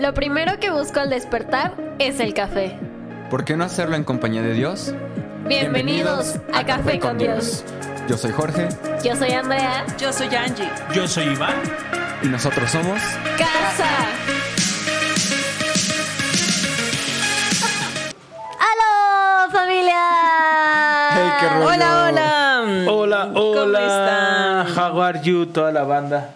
Lo primero que busco al despertar es el café. ¿Por qué no hacerlo en compañía de Dios? Bienvenidos, a, Café con Dios. Yo soy Jorge Yo soy Andrea. Yo soy Angie. Yo soy Iván. y nosotros somos... Casa. ¡Aló, familia! Hey, qué rollo. Hola, hola. Hola, hola. están? How are you, toda la banda?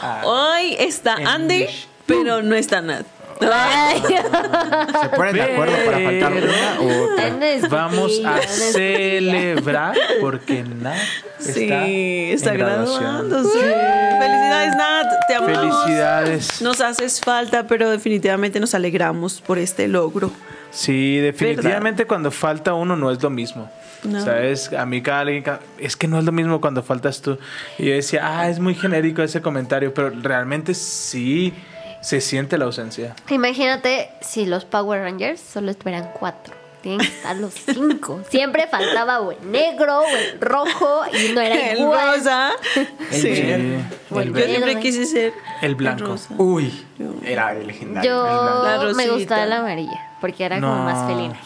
Ah, Hoy está Andy, English. Pero no está Nat. Ay, ¿Se ponen de acuerdo para faltar una u otra? Vamos a celebrar porque Nat está, Sí, está en graduación. graduándose. Felicidades, Nat. Te amamos. Felicidades. Nos haces falta, pero definitivamente nos alegramos por este logro. Sí, definitivamente cuando falta uno no es lo mismo. No. ¿Sabes? A mí cada alguien, es que no es lo mismo cuando faltas tú. Y yo decía, ah, es muy genérico ese comentario, pero realmente sí se siente la ausencia. Imagínate si los Power Rangers solo estuvieran cuatro. Tienen que estar los cinco. Siempre faltaba o el negro o el rojo y no era El igual. rosa. Sí. Sí, O el el, Yo verde, siempre verde. quise ser el blanco. rosa. Uy, era el legendario. el Yo me gustaba la amarilla porque era como No. más felina.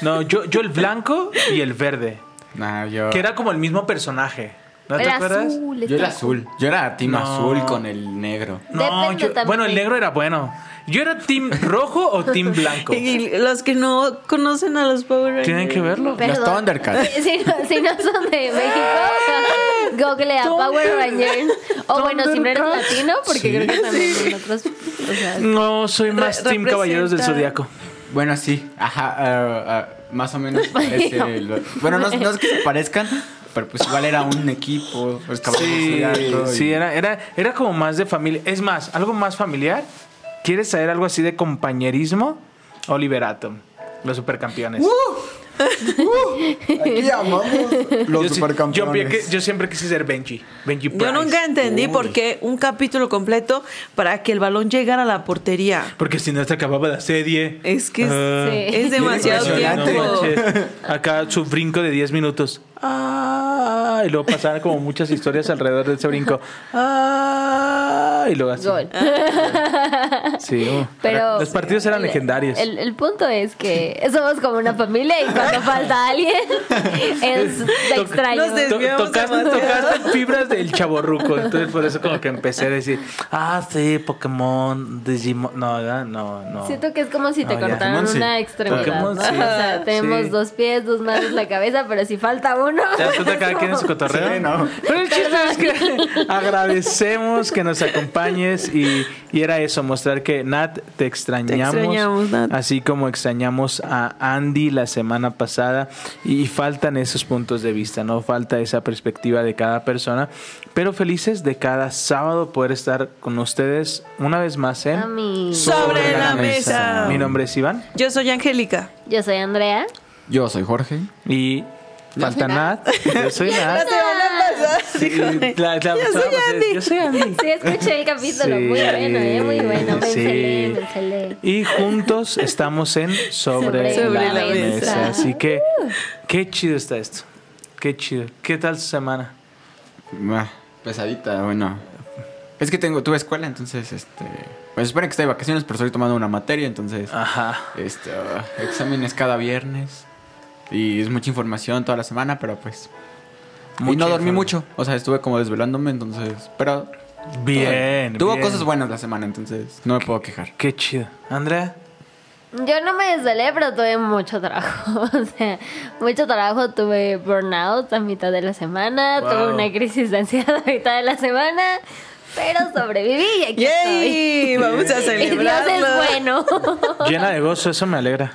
No, yo, yo el blanco y el verde. Nah, yo... Que era como el mismo personaje. ¿No te Era acuerdas? azul. Yo era azul. Yo era team No. azul con el negro. No, Depende yo- también. bueno, el negro era bueno. Yo era team rojo o team blanco. Y los que no conocen a los Power Rangers. Tienen que verlo. Perdón. Los Thundercats. Si, si no, si no son de México, google a Power Rangers. O bueno, si no eres Thundercats. latino, porque Sí. creo que también en otros. O sea, No, soy más Re- team Caballeros del representa- Zodiaco. Bueno, sí. Ajá, ah, ah, más o menos parece... lo- Bueno, no, no es que se parezcan, pero pues igual era un equipo. Pues, Sí, Zodiaco y- sí, era, era, era como más de familia. Es más, algo más familiar. ¿Quieres saber algo así de compañerismo? Oliver Atom, los supercampeones. Aquí amamos los yo, sí- supercampeones. yo, que- yo siempre quise ser Benji. Benji Yo Price. nunca entendí Uy. por qué un capítulo completo para que el balón llegara a la portería. Porque si no se acababa la serie. Es que es- Ah. Sí. es demasiado tiempo. No. Acá su brinco de 10 minutos. Ah, y luego pasaban como muchas historias alrededor de ese brinco. Ah, y luego así. gol. Sí, uh, Pero los partidos eran el- legendarios. El, el punto es que somos como una familia y cuando falta alguien es To- extraño. To- tocaste, tocaste fibras del chaborruco. Entonces, por eso, como que empecé a decir: Ah, sí, Pokémon, Digimon. No, ¿verdad? no, no. Siento que es como si te No, cortaran Pokémon sí. una extremidad. Pokémon ¿no? sí. O sea, tenemos Sí. dos pies, dos manos, la cabeza, pero si falta uno. ¿Te das cuenta cada quien en su cotorreo? Sí, no. Pero el chiste es que agradecemos que nos acompañes y, y era eso, mostrar que Nat te extrañamos. Te extrañamos, Nat. Así como extrañamos a Andy la semana pasada y faltan esos puntos de vista, no falta esa perspectiva de cada persona, pero felices de cada sábado poder estar con ustedes una vez más en Mami. Sobre la mesa. Mi nombre es Iván Yo soy Angélica. Yo soy Andrea. Yo soy Jorge. y falta Nat. Yo soy Nat. Sí, la- la- Yo soy Andy. Yo soy Andy. Sí, escuché el capítulo. Sí, muy bueno, ¿eh? Muy bueno. Me sí. encelé, me encelé. Y juntos estamos en Sobre, Sobre la, la mesa. mesa. Así que, qué chido está esto. Qué chido. ¿Qué tal su semana? Pesadita, bueno. Es que tengo, tuve escuela, entonces, este... Pues supone que estoy de vacaciones, pero estoy tomando una materia, entonces... Ajá. Este, ah, exámenes cada viernes. Y es mucha información toda la semana, pero pues... y no dormí mucho. O sea, estuve como desvelándome, ences... Pero... Bien. Tuvo bien. cosas buenas la semana, entonces no me puedo quejar. Qué chido. Andrea. Yo no me desvelé, pero tuve mucho trabajo. O sea, mucho trabajo. Tuve burnout a mitad de la semana. Wow. Tuve una crisis de ansiedad a mitad de la semana. Pero sobreviví y aquí ¡Yay! estoy. Vamos a Y Dios celebrarlo. es bueno. Llena de gozo, eso me alegra.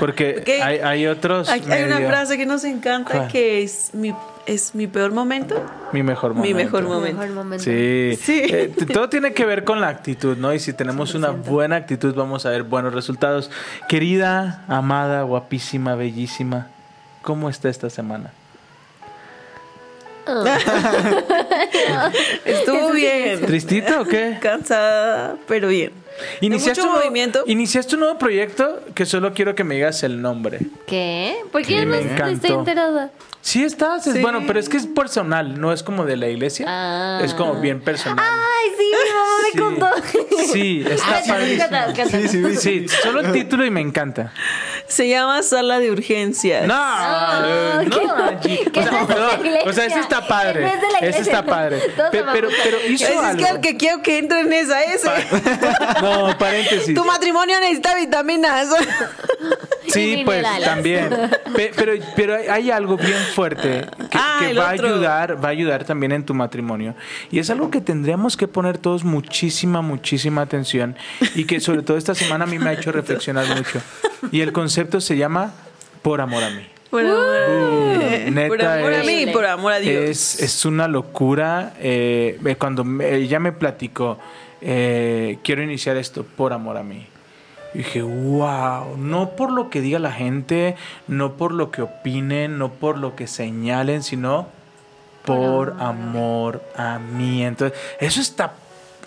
Porque hay, hay otros. Hay, hay una frase que nos encanta ¿Cuál? que es mi, es mi peor momento. Mi mejor momento. Mi mejor Mi momento. mejor momento. Sí. Sí. Eh, todo tiene que ver con la actitud, ¿no? Y si tenemos una buena actitud, vamos a ver buenos resultados. Querida, amada, guapísima, bellísima, ¿cómo está esta semana? Estuvo bien. ¿Tristito o qué? Cansada, pero bien. Iniciaste mucho un, nuevo- movimiento. iniciaste un nuevo proyecto que solo quiero que me digas el nombre. ¿Qué? ¿Por Sí, qué no estoy enterada? Sí estás, es Sí. bueno, pero es que es personal, no es como de la iglesia. Ah. Es como bien personal. Ay, sí, mi mamá me Sí. contó. Sí, está Ah, sí, padrísimo. Sí, sí, sí. Solo el título y me encanta. Se llama Sala de Urgencias. No, no, qué- Angie. qué O sea, perdón, o sea, ese iglesia. está padre. Ese iglesia. está padre. Pe- pero, pero hizo Es, es algo. que, que quiero que entre en esa ese. No, paréntesis. Tu matrimonio necesita vitaminas. Sí, pues también. Pe- pero, pero hay- algo bien fuerte que, Ah, que el va a ayudar, va a ayudar también en tu matrimonio. Y es algo que tendríamos que poner todos muchísima, muchísima atención. Y que sobre todo esta semana a mí me ha hecho reflexionar mucho. Y el concepto se llama Por amor a mí. Por amor, neta por amor a es- mí y por amor a Dios. Es, es una locura. eh, eh, cuando ella me platicó, eh, quiero iniciar esto por amor a mí. Y dije, wow, no por lo que diga la gente, no por lo que opinen, no por lo que señalen, sino por amor a mí. Entonces, eso está,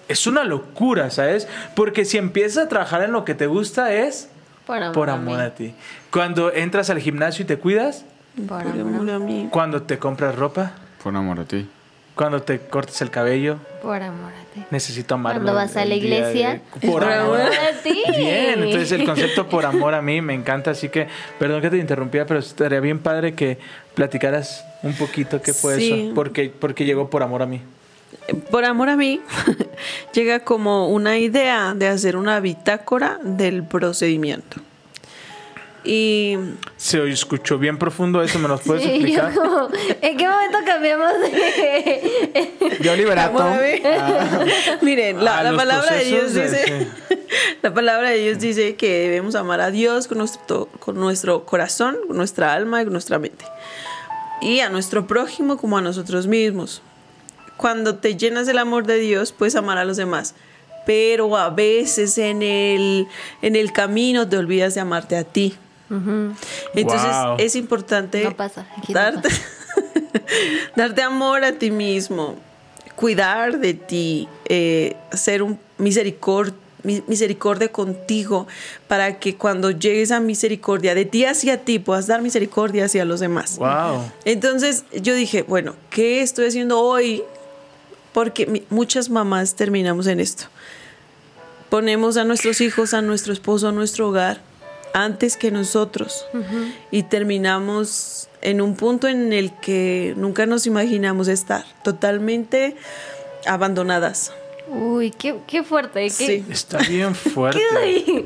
es una locura, ¿sabes? Porque si empiezas a trabajar en lo que te gusta es Por amor, por a amor mí. a ti. Cuando entras al gimnasio y te cuidas, Por Por amor, a mí. cuando te compras ropa, Por amor a ti. cuando te cortas el cabello, por amor a ti. necesito amarlo. Cuando vas a la iglesia, de- por amor a ti. Bien, entonces el concepto por amor a mí me encanta, así que perdón que te interrumpía, pero estaría bien padre que platicaras un poquito qué fue Sí. eso, porque, porque llegó por amor a mí. Por amor a mí, llega como una idea de hacer una bitácora del procedimiento. Y Se escuchó bien profundo eso, ¿me lo puedes Sí, yo explicar? como, ¿en qué momento cambiamos de...? De Oliver Atom. Amor a mí. Miren, la, Ah, palabra de Dios de- dice, la palabra de Dios dice que debemos amar a Dios con nuestro, con nuestro corazón, con nuestra alma y con nuestra mente. Y a nuestro prójimo como a nosotros mismos. Cuando te llenas del amor de Dios, puedes amar a los demás. Pero a veces en el, en el camino te olvidas de amarte a ti. Entonces Wow. es importante No pasa, aquí no darte, darte amor a ti mismo, cuidar de ti, eh, ser un misericord, mi- misericordia contigo para que cuando llegues a misericordia de ti hacia ti puedas dar misericordia hacia los demás. Wow. Entonces yo dije, bueno, ¿qué estoy haciendo hoy? Porque muchas mamás terminamos en esto. Ponemos a nuestros hijos, a nuestro esposo, a nuestro hogar antes que nosotros y terminamos en un punto en el que nunca nos imaginamos estar, totalmente abandonadas. Uy, qué, qué fuerte. Qué, Sí. Está bien fuerte. ¿Qué,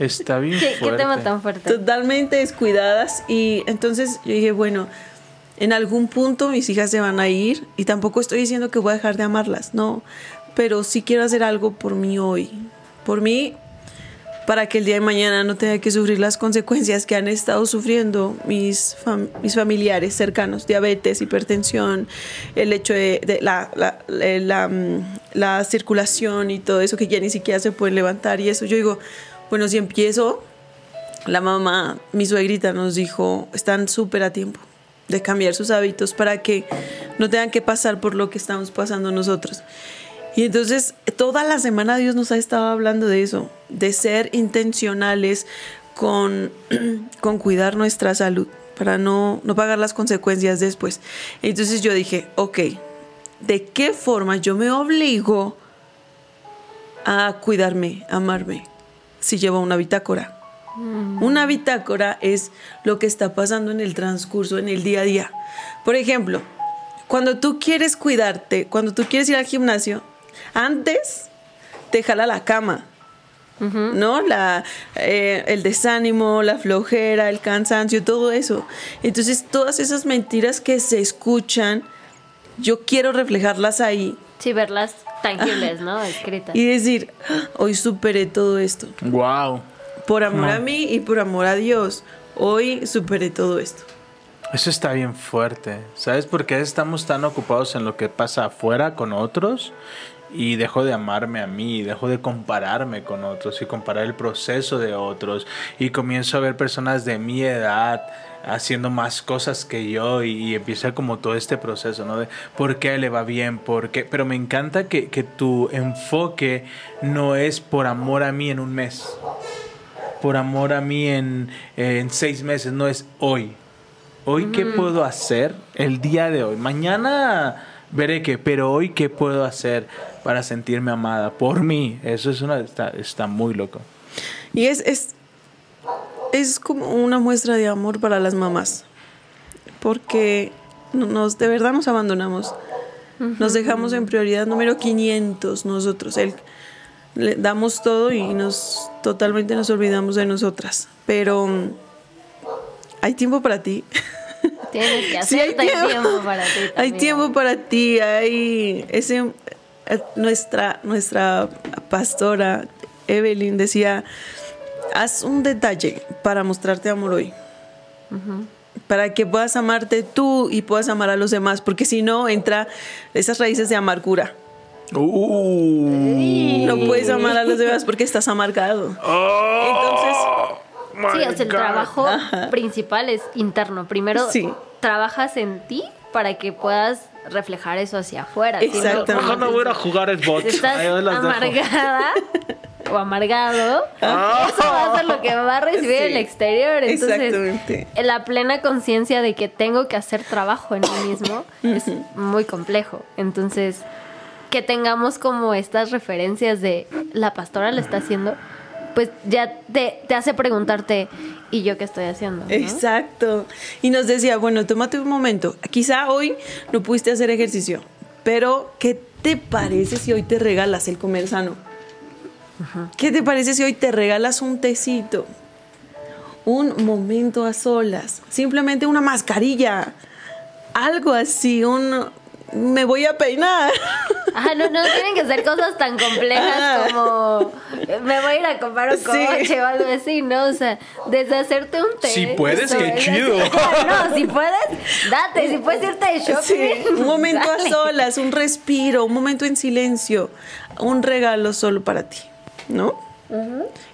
Está bien qué, fuerte. tema tan fuerte? totalmente descuidadas y entonces yo dije, bueno, en algún punto mis hijas se van a ir y tampoco estoy diciendo que voy a dejar de amarlas, no, pero sí quiero hacer algo por mí hoy, por mí, para que el día de mañana no tenga que sufrir las consecuencias que han estado sufriendo mis, mis familiares cercanos, diabetes, hipertensión, el hecho de, la, la- la, mm, la circulación y todo eso que ya ni siquiera se pueden levantar y eso. Yo digo, bueno, si empiezo la mamá, mi suegrita nos dijo, están súper a tiempo de cambiar sus hábitos para que no tengan que pasar por lo que estamos pasando nosotros. Y entonces toda la semana Dios nos ha estado hablando de eso, de ser intencionales con, con cuidar nuestra salud para no, no pagar las consecuencias después. Entonces yo dije, ok, ¿de qué forma yo me obligo a cuidarme, a amarme, si llevo una bitácora? Una bitácora es lo que está pasando en el transcurso, en el día a día. Por ejemplo, cuando tú quieres cuidarte, cuando tú quieres ir al gimnasio, antes te jala la cama, ¿no? La, eh, el desánimo, la flojera, el cansancio, todo eso. Entonces, todas esas mentiras que se escuchan, yo quiero reflejarlas ahí Sí, verlas tangibles, ¿no? Escritas. y decir, "Ah, hoy superé todo esto. Wow. Por amor No. a mí y por amor a Dios, hoy superé todo esto. Eso está bien fuerte. ¿Sabes por qué estamos tan ocupados en lo que pasa afuera con otros? Y dejo de amarme a mí, dejo de compararme con otros y comparar el proceso de otros. Y comienzo a ver personas de mi edad haciendo más cosas que yo y, y empieza como todo este proceso, ¿no? De por qué le va bien, por qué. Pero me encanta que, que tu enfoque no es por amor a mí en un mes, por amor a mí en, en seis meses, no es hoy. Hoy, ¿qué puedo hacer el día de hoy? Mañana veré qué, pero hoy qué puedo hacer para sentirme amada por mí. Eso es una está, está muy loco. Y es, es, es como una muestra de amor para las mamás. Porque no- nos, de verdad nos abandonamos. Nos dejamos en prioridad número 500 nosotros. El, le damos todo y nos totalmente nos olvidamos de nosotras. Pero mm, hay tiempo para ti. Tienes que Sí, hacerte hay tiempo para ti. Hay tiempo para ti, hay ese eh, nuestra nuestra pastora Evelyn decía, haz un detalle para mostrarte amor hoy. Para que puedas amarte tú y puedas amar a los demás, porque si no entra esas raíces de amargura. Uh. No puedes amar a los demás porque estás amargado. Entonces, Sí, o sea, el trabajo principal es interno. Primero Sí. trabajas en ti para que puedas reflejar eso hacia afuera. Si no, Exactamente. no, Mejor no voy a ir a jugar Xbox. Si estás amargada o amargado, eso va a ser lo que va a recibir Sí, el exterior. Entonces, exactamente. la plena conciencia de que tengo que hacer trabajo en mí mismo es muy complejo. Entonces, que tengamos como estas referencias de la pastora lo está haciendo, pues ya te, te hace preguntarte, ¿y yo qué estoy haciendo? no? Exacto. Y nos decía, bueno, tómate un momento. Quizá hoy no pudiste hacer ejercicio, pero ¿qué te parece si hoy te regalas el comer sano? ¿Qué te parece si hoy te regalas un tecito? Un momento a solas, simplemente una mascarilla, algo así, un me voy a peinar. Ajá, no, no tienen que ser cosas tan complejas como eh, me voy a ir a comprar un Sí. coche o algo así, ¿no? O sea, desde hacerte un té. Si puedes, qué chido. No, si puedes, date. Si puedes irte de shopping. Sí, un momento dale. a solas, un respiro, un momento en silencio, un regalo solo para ti, ¿no?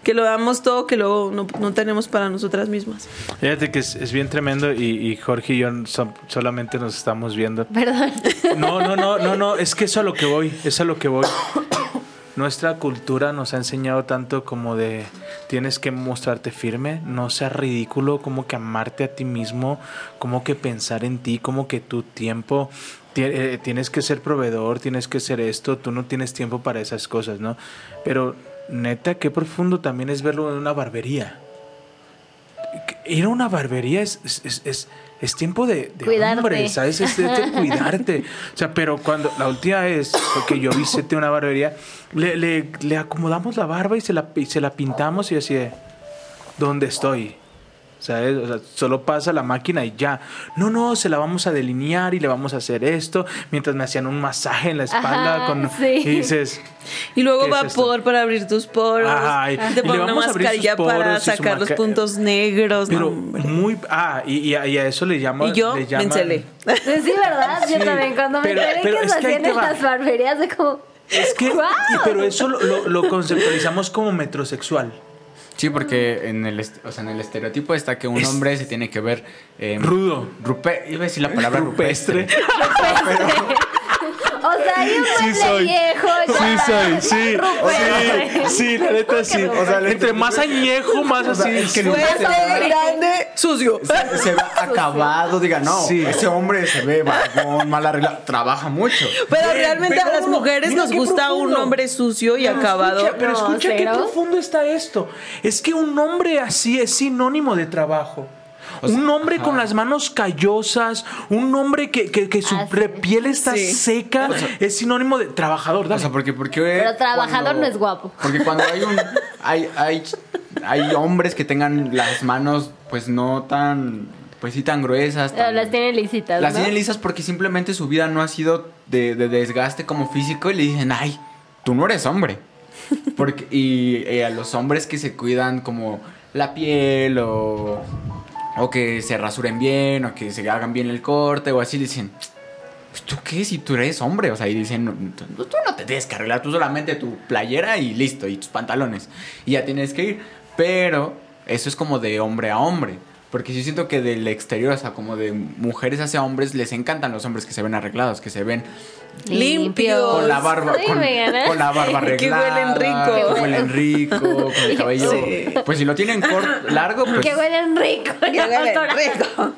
Que lo damos todo, que luego no, no tenemos para nosotras mismas. Fíjate que es, es bien tremendo y, y Jorge y yo so- solamente nos estamos viendo. Perdón. No, no, no, no, no, es que es a lo que voy, es a lo que voy. Nuestra cultura nos ha enseñado tanto como de tienes que mostrarte firme, no seas ridículo, como que amarte a ti mismo, como que pensar en ti, como que tu tiempo ti- eh, tienes que ser proveedor, tienes que ser esto, tú no tienes tiempo para esas cosas, ¿no? Pero neta, qué profundo también es verlo en una barbería. Ir a una barbería es, es, es, es- tiempo de, de Cuidarte. hombre, ¿sabes? Es de, de cuidarte. O sea, pero cuando la última vez que yo visité una barbería, le, le, le acomodamos la barba y se la, y se la pintamos y así de, ¿dónde estoy? ¿Sabes? O sea, solo pasa la máquina y ya. No, no, se la vamos a delinear y le vamos a hacer esto. Mientras me hacían un masaje en la espalda Ajá, con... sí. Y dices... Y luego vapor para abrir tus poros. Ajá, y- te y le ponen una vamos a abrir sus mascarilla para sacar los puntos negros. Pero muy... Ah, y, y a, y a eso le llaman... y yo le me encelé. Sí, ¿verdad? Yo también. Cuando me pero- enteré pero que se hacían en va. las barberías de como... Es que... ¡Guau! y- pero eso lo, lo- lo conceptualizamos como metrosexual. Sí, porque en el, o sea, en el estereotipo está que un Es- hombre se tiene que ver... eh, Rudo. rupe- iba a decir la palabra Rupestre. rupestre. O sea, hay un Sí mueble soy. viejo. Sí soy, sí, sí, sí, la neta sí. O sea, entre más añejo, más así. es que sí. rupestre- Fuerte, grande, sucio. se ve acabado, diga, no, Sí. ese hombre se ve vagón, mal arreglado, trabaja mucho. Pero realmente pero a las mujeres nos qué gusta un hombre sucio y Pero acabado. escucha, pero No, escucha qué ¿cero? profundo está esto. Es que un hombre así es sinónimo de trabajo. Un hombre con las manos callosas, un hombre que, que- que su Ah, sí. piel está Sí. seca, es sinónimo de trabajador. O dale. sea, porque, porque Pero trabajador no es guapo. Porque cuando hay un hay, hay, hay hombres que tengan las manos pues no tan pues sí tan gruesas. Tan- las tiene lisitas, Las ¿no? tienen lisas porque simplemente su vida no ha sido de, de desgaste como físico y le dicen, ay, tú no eres hombre. Porque, y eh, a los hombres que se cuidan como la piel o, o que se rasuren bien o que se hagan bien el corte o así, dicen, pues tú qué, si tú eres hombre. O sea, y dicen, "No, tú, no te tienes que arreglar, tú solamente tu playera y listo, y tus pantalones. Y ya tienes que ir. Pero eso es como de hombre a hombre. Porque yo siento que del exterior, o sea, como de mujeres hacia hombres, les encantan los hombres que se ven arreglados, que se ven Limpios. con la barba, Sí, con, la barba Que arreglada. huelen rico. Que huelen rico, con el cabello. Sí. Pues si lo tienen corto, largo, pues. Que huelen rico. Que huelen rico.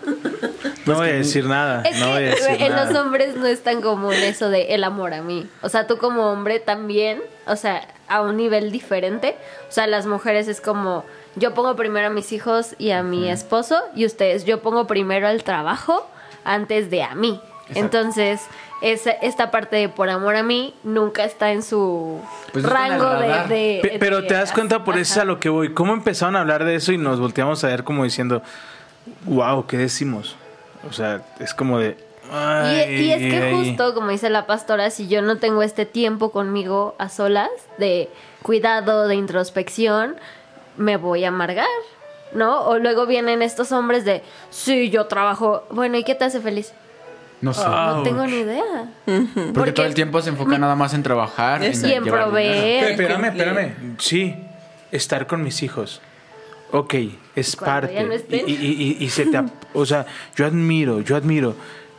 No voy a decir nada. Es no voy a que decir en nada. los hombres no es tan común eso de el amor a mí. O sea, tú como hombre también, o sea, a un nivel diferente. O sea, las mujeres es como yo pongo primero a mis hijos y a mi esposo y ustedes yo pongo primero el trabajo antes de a mí. Exacto. Entonces, esa, esta parte de por amor a mí nunca está en su Pues rango de, radar. de- Pe- Pero de- te das cuenta, por eso es a lo que voy. ¿Cómo empezaron a hablar de eso y nos volteamos a ver como diciendo, wow, ¿qué decimos? O sea, es como de... Y, "Ay, y es que ay". justo, como dice la pastora, si yo no tengo este tiempo conmigo a solas, de cuidado, de introspección, me voy a amargar, ¿no? O luego vienen estos hombres de, sí, yo trabajo, bueno, ¿y qué te hace feliz? No sé. Ah. No tengo ni idea. porque, porque todo el tiempo se enfoca mi- nada más en trabajar. Eso. Y en llevar proveer. dinero. Espérame, espérame. Sí, estar con mis hijos. Ok, es Cuando parte. ya no estén. Y, y- y- y se te... ap- O sea, yo admiro, yo admiro.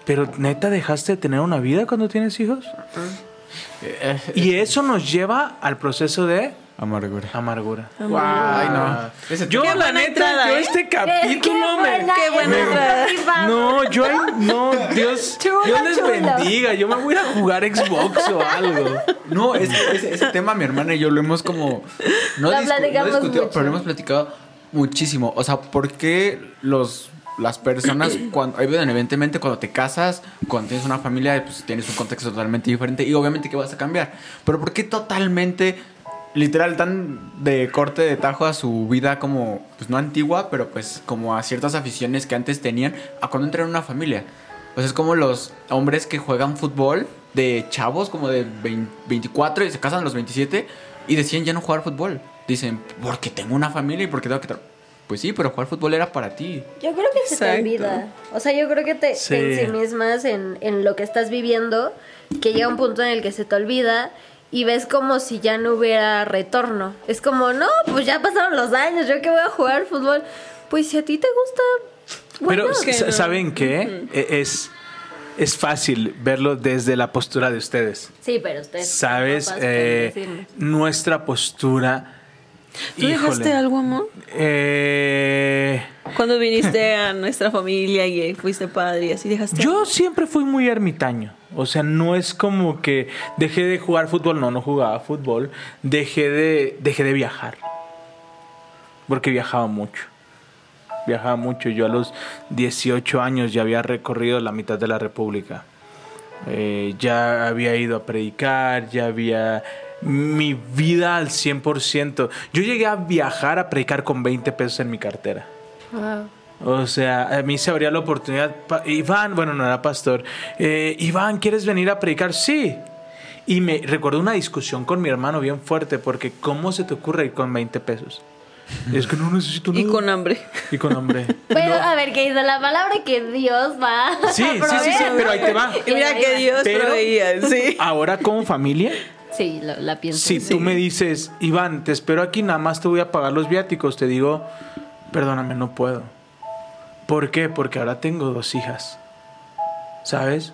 Pero neta, ¿dejaste de tener una vida cuando tienes hijos? Eh, Y eso nos lleva al proceso de Amargura. amargura. Ay, no. Ese Yo, la neta, entrada, yo ¿eh? este capítulo me... buena qué buena entrada. entrada. No, yo no, Dios, Chulo, Dios les chulo. bendiga. Yo me voy a jugar Xbox o algo. No, es ese, ese tema mi hermana y yo lo hemos como... No, discu- discutido, mucho. pero lo hemos platicado muchísimo. O sea, ¿por qué los, las personas, cuando, evidentemente cuando te casas, cuando tienes una familia, pues tienes un contexto totalmente diferente y obviamente que vas a cambiar? Pero ¿por qué totalmente, literal, tan de corte de tajo a su vida como, pues no antigua, pero pues como a ciertas aficiones que antes tenían, a cuando entran en una familia? O sea, es como los hombres que juegan fútbol de chavos, como de 20 24 y se casan a los 27 y deciden ya no jugar fútbol. Dicen, porque tengo una familia y porque tengo que... tra-". Pues sí, pero jugar fútbol era para ti. Yo creo que se te Exacto. olvida. O sea, yo creo que te, Sí. te ensimismas en, en lo que estás viviendo, que llega un punto en el que se te olvida y ves como si ya no hubiera retorno. Es como, no, pues ya pasaron los años, yo que voy a jugar fútbol. Pues si a ti te gusta, bueno, Pero, que sa- no. ¿saben qué? E- Es, es fácil verlo desde la postura de ustedes. sí, pero ustedes. ¿Sabes? Eh, nuestra postura... ¿Tú dejaste híjole, algo, amor? eh, Cuando viniste a nuestra familia y fuiste padre y así dejaste Yo siempre fui muy ermitaño. O sea, no es como que dejé de jugar fútbol. No, no jugaba fútbol. Dejé de, dejé de viajar. Porque viajaba mucho. Viajaba mucho. Yo a los 18 años ya había recorrido la mitad de la República. Eh, ya había ido a predicar, ya había mi vida al 100%. Yo llegué a viajar a predicar con 20 pesos en mi cartera. Wow. O sea, a mí se abría la oportunidad. Pa- Iván, bueno, no era pastor. eh, Iván, ¿quieres venir a predicar? Sí. Y me recuerdo una discusión con mi hermano bien fuerte porque ¿cómo se te ocurre ir con 20 pesos? Y es que no necesito y nada. con hambre. Y con hambre. Pero a ver, ¿qué dice la palabra que Dios va a Sí, sí, sí, sí, pero ahí te va. Y mira que Dios Pero- proveía, sí. Ahora como familia, Sí, lo- la pienso. si tú me dices, Iván, te espero aquí, nada más te voy a pagar los viáticos, te digo, perdóname, no puedo. ¿Por qué? Porque ahora tengo dos hijas. ¿Sabes?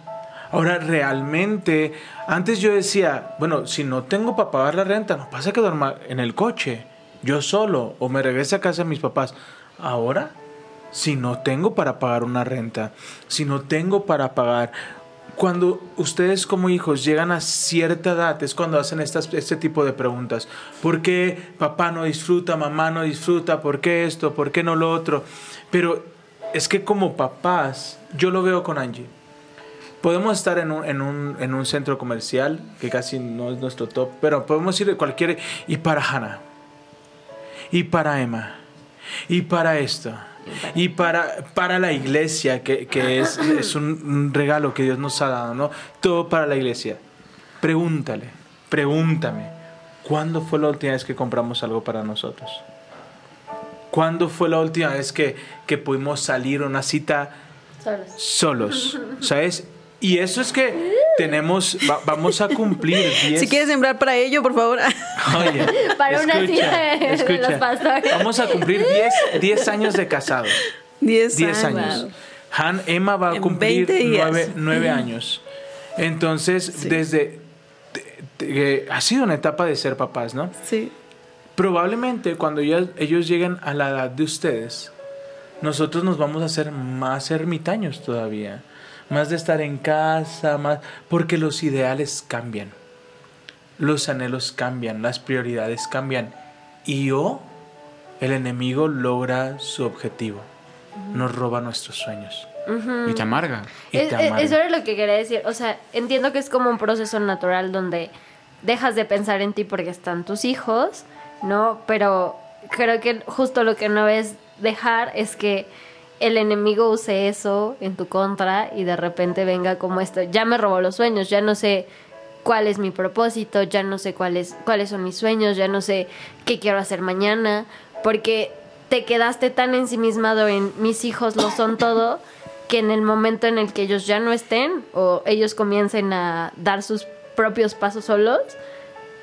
Ahora realmente, antes yo decía, bueno, si no tengo para pagar la renta, no pasa que duerma en el coche, yo solo, o me regrese a casa de mis papás. Ahora, si no tengo para pagar una renta, si no tengo para pagar... Cuando ustedes como hijos llegan a cierta edad es cuando hacen estas, este tipo de preguntas. ¿Por qué papá no disfruta, mamá no disfruta? ¿Por qué esto? ¿Por qué no lo otro? Pero es que como papás, yo lo veo con Angie. Podemos estar en un, en un, en un centro comercial, que casi no es nuestro top, pero podemos ir de cualquier... Y para Hannah, y para Emma, y para esto, y para, para la iglesia, que, es, es un regalo que Dios nos ha dado, ¿no? Todo para la iglesia. Pregúntale, pregúntame, ¿cuándo fue la última vez que compramos algo para nosotros? ¿Cuándo fue la última vez que, que pudimos salir a una cita Solos. solos? ¿Sabes? Y eso es que tenemos, va- vamos a cumplir 10 Si quieres sembrar para ello, por favor. Oye, Para una cita de- de los pastores. Vamos a cumplir 10, 10 años de casados. 10 10 años. Han, Emma va a En cumplir 20 días. 9, 9 años. Entonces, Sí. desde... te- te- ha sido una etapa de ser papás, ¿no? Sí. Probablemente cuando ya- ellos lleguen a la edad de ustedes, nosotros nos vamos a hacer más ermitaños todavía. Más de estar en casa, más porque los ideales cambian. Los anhelos cambian, las prioridades cambian. Y o el enemigo logra su objetivo. Nos roba nuestros sueños. Y te amarga. Y Es- te amarga. eso era lo que quería decir. O sea, entiendo que es como un proceso natural donde dejas de pensar en ti porque están tus hijos, ¿no? Pero creo que justo lo que no es dejar es que el enemigo use eso en tu contra y de repente venga como esto, ya me robó los sueños, ya no sé cuál es mi propósito, ya no sé cuáles cuáles son mis sueños, ya no sé qué quiero hacer mañana, porque te quedaste tan ensimismado en mis hijos lo son todo que en el momento en el que ellos ya no estén o ellos comiencen a dar sus propios pasos solos,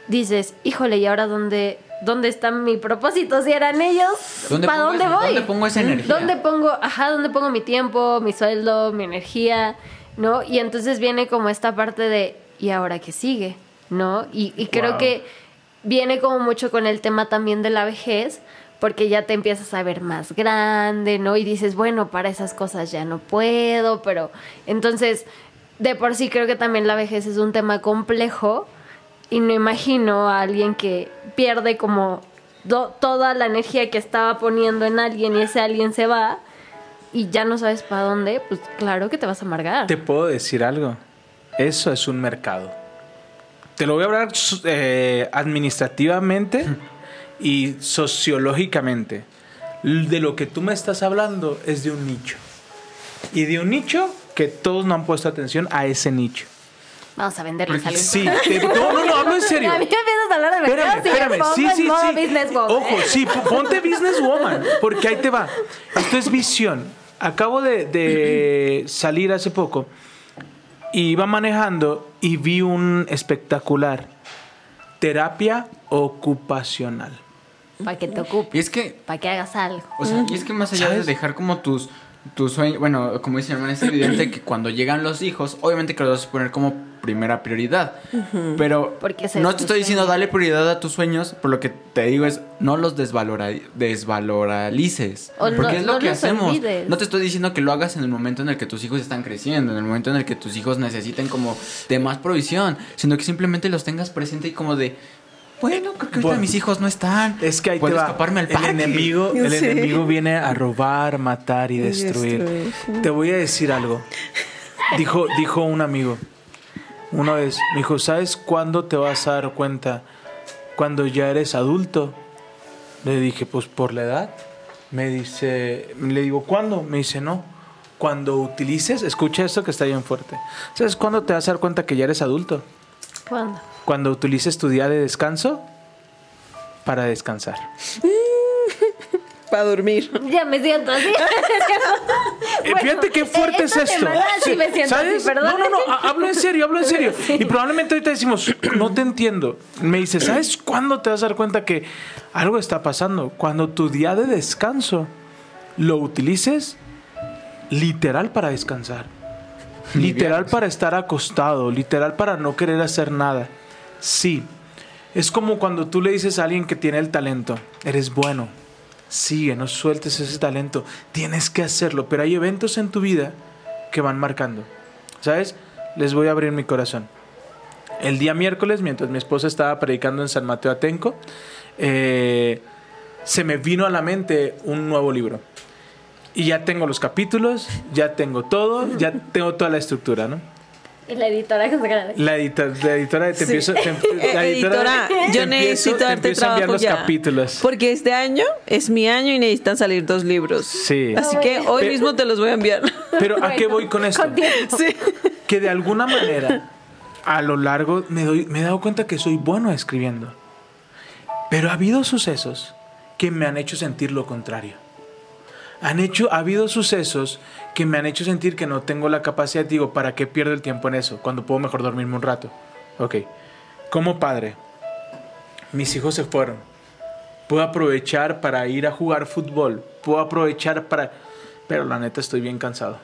dices, híjole, ¿y ahora dónde, dónde está mi propósito? Si eran ellos, ¿Dónde ¿para dónde ese- voy? dónde pongo esa energía? ¿Dónde pongo, ajá, dónde pongo mi tiempo, mi sueldo, mi energía, ¿no? Y entonces viene como esta parte de, ¿y ahora qué sigue? ¿No? Y, y creo Wow. que viene como mucho con el tema también de la vejez, porque ya te empiezas a ver más grande, ¿no? Y dices, bueno, para esas cosas ya no puedo, pero entonces, de por sí creo que también la vejez es un tema complejo y no imagino a alguien que pierde como do- toda la energía que estaba poniendo en alguien y ese alguien se va y ya no sabes para dónde, pues claro que te vas a amargar. Te puedo decir algo. Eso es un mercado. Te lo voy a hablar eh, administrativamente y sociológicamente. De lo que tú me estás hablando es de un nicho. Y de un nicho que todos no han puesto atención a ese nicho. Vamos a venderles algo. Sí, te- no, no, no, hablo en serio. A mí me empiezas a hablar de Espérame, y espérame. Sí, sí, sí. Ojo, sí, ponte businesswoman, porque ahí te va. Esto es visión. Acabo de, de salir hace poco y iba manejando y vi un espectacular. Terapia ocupacional. Para que te Y ocupes, es que, para que hagas algo. o sea, y es que más allá ¿Sabes? de dejar como tus, tus sueños, bueno, como dice mi hermana, es evidente que cuando llegan los hijos, obviamente que los vas a poner como primera prioridad. Pero Porque no te tu estoy diciendo sueño. dale prioridad a tus sueños, por lo que te digo es no los desvalora, desvaloralices. O no- porque es lo no que hacemos. olvides. No te estoy diciendo que lo hagas en el momento en el que tus hijos están creciendo, en el momento en el que tus hijos necesiten como de más provisión, sino que simplemente los tengas presente y como de bueno, creo que ahorita Bueno, mis hijos no están. Es que ahí Puedo te va. escaparme al el parque. enemigo, el Sí. enemigo viene a robar, matar y destruir. Te voy a decir algo. Dijo, dijo un amigo una vez, me dijo, ¿sabes cuándo te vas a dar cuenta? Cuando ya eres adulto. Le dije, pues por la edad. Me dice, le digo, ¿cuándo? Me dice, no. Cuando utilices, escucha esto que está bien fuerte. ¿Sabes cuándo te vas a dar cuenta que ya eres adulto? ¿Cuándo? Cuando utilices tu día de descanso para descansar. Para dormir. Ya me siento así. Eh, Fíjate qué fuerte es esto. sí Sí, me siento así, ¿sabes? perdón. No, no, no, ha- hablo en serio, hablo en serio. Y probablemente ahorita decimos, no te entiendo. Me dice, ¿sabes cuándo te vas a dar cuenta que algo está pasando? Cuando tu día de descanso lo utilices literal para descansar. Literal para estar acostado, literal para no querer hacer nada. Sí, es como cuando tú le dices a alguien que tiene el talento, eres bueno, sigue, no sueltes ese talento, tienes que hacerlo, pero hay eventos en tu vida que van marcando. ¿Sabes? Les voy a abrir mi corazón. El día miércoles, mientras mi esposa estaba predicando en San Mateo Atenco, eh, se me vino a la mente un nuevo libro. Y ya tengo los capítulos, ya tengo todo, ya tengo toda la estructura, ¿no? Y la editora que se grande. La, edita- la editora te Sí. empiezo, te- Eh, la editora, te yo empiezo- necesito te darte empiezo a enviar trabajo los ya. capítulos. Porque este año es mi año y necesitan salir dos libros. Sí. Así que hoy Pe- mismo te los voy a enviar. Pero ¿a qué Bueno, voy con esto? con. Sí. Que de alguna manera, a lo largo, me, doy, me he dado cuenta que soy bueno escribiendo. Pero ha habido sucesos que me han hecho sentir lo contrario. Han hecho, ha habido sucesos que me han hecho sentir que no tengo la capacidad, digo, ¿para qué pierdo el tiempo en eso? Cuando puedo mejor dormirme un rato. Ok. Como padre, mis hijos se fueron. Puedo aprovechar para ir a jugar fútbol. Puedo aprovechar para... Pero la neta estoy bien cansado.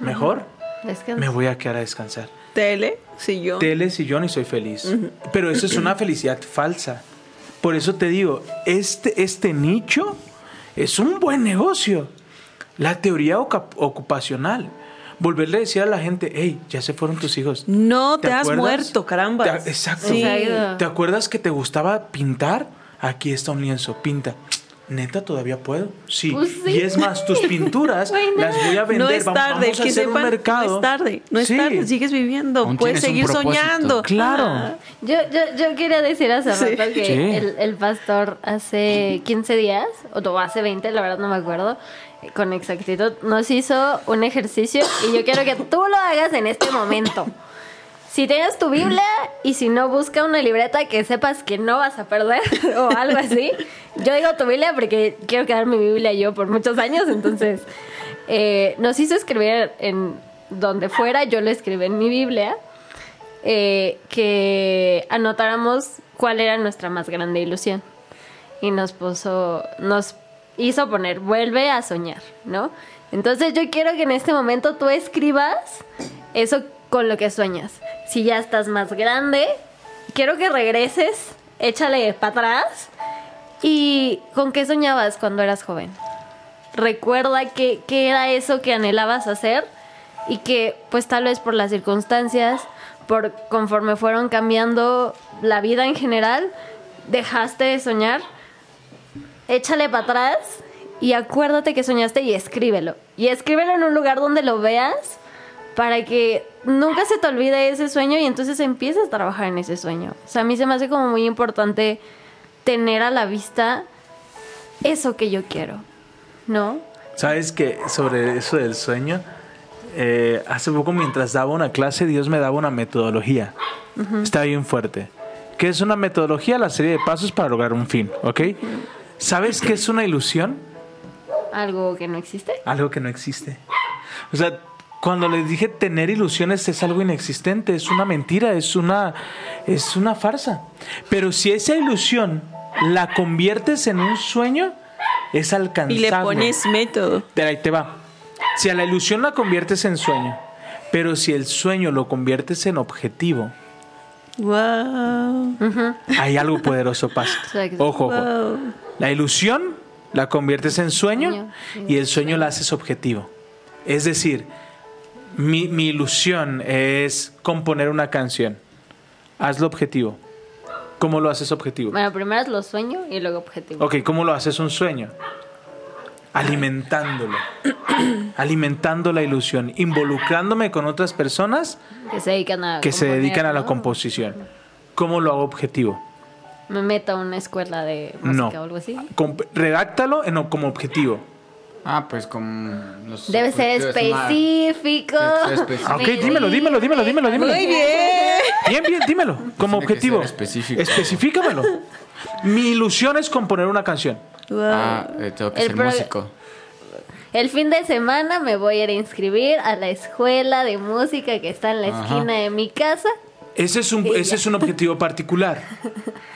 Mejor me voy a quedar a descansar. Tele, si yo. Tele, sillón y soy feliz. Pero eso es una felicidad falsa. Por eso te digo, este, este nicho es un buen negocio. La teoría ocupacional. Volverle a decir a la gente, hey, ya se fueron tus hijos. No te, has acuerdas? muerto, caramba. Te- exacto. Sí. ¿Te acuerdas que te gustaba pintar? Aquí está un lienzo, pinta. Neta, todavía puedo. Sí. Pues sí. Y es más, tus pinturas Bueno. las voy a vender. No es tarde, vamos a que hacer sepan, un mercado. no es tarde, no es Sí. tarde, sigues viviendo, Aún puedes seguir soñando. Claro. Ah. Yo, yo, yo quería decir hace Sí. rato que Sí. el, el pastor hace 15 días, o hace 20, la verdad no me acuerdo, con exactitud, nos hizo un ejercicio y yo quiero que tú lo hagas en este momento. Si tienes tu Biblia y si no, busca una libreta que sepas que no vas a perder o algo así. Yo digo tu Biblia porque quiero quedar mi Biblia yo por muchos años, entonces eh, nos hizo escribir en donde fuera, yo lo escribí en mi Biblia eh, que anotáramos cuál era nuestra más grande ilusión. Y nos puso, nos hizo poner, vuelve a soñar, ¿no? Entonces yo quiero que en este momento tú escribas eso con lo que sueñas. Si ya estás más grande, quiero que regreses, échale para atrás. ¿Y con qué soñabas cuando eras joven? Recuerda qué, era eso que anhelabas hacer y que pues tal vez por las circunstancias, por conforme fueron cambiando la vida en general, dejaste de soñar. Échale para atrás y acuérdate que soñaste y escríbelo. Y escríbelo en un lugar donde lo veas para que nunca se te olvide ese sueño y entonces empieces a trabajar en ese sueño. O sea, a mí se me hace como muy importante tener a la vista eso que yo quiero, ¿no? ¿Sabes que sobre eso del sueño? Eh, hace poco mientras daba una clase, Dios me daba una metodología. Está bien fuerte. ¿Qué es una metodología? La serie de pasos para lograr un fin, ¿ok? ¿Sabes qué es una ilusión? Algo que no existe. Algo que no existe. O sea, cuando les dije tener ilusiones es algo inexistente, es una mentira, es una, es una farsa. Pero si esa ilusión la conviertes en un sueño, es alcanzable. Y le pones método. Pero ahí te va. Si a la ilusión la conviertes en sueño, pero si el sueño lo conviertes en objetivo, Wow. hay algo poderoso pasa. Ojo, ojo. Wow. La ilusión la conviertes en sueño y el sueño la haces objetivo. Es decir, mi, mi ilusión es componer una canción. Hazlo objetivo. ¿Cómo lo haces objetivo? Bueno, primero es lo sueño y luego objetivo. Ok, ¿cómo lo haces un sueño? Alimentándolo. Alimentando la ilusión. Involucrándome con otras personas Que se dedican a que se dedican a la ¿no? composición. ¿Cómo lo hago objetivo? Me meto a una escuela de música No. o algo así. Com- redáctalo en- como objetivo. Ah, pues como los Debe ser específico. Específico. Ok, dímelo, dímelo, dímelo, dímelo, dímelo. Muy bien. Bien, bien, dímelo. Como Tiene que objetivo. ser específico. Especifícamelo. Mi ilusión es componer una canción. Wow. Ah, eh, tengo que El ser músico. El fin de semana me voy a ir a inscribir a la escuela de música que está en la Ajá. esquina de mi casa. Ese es un, ese es un objetivo particular.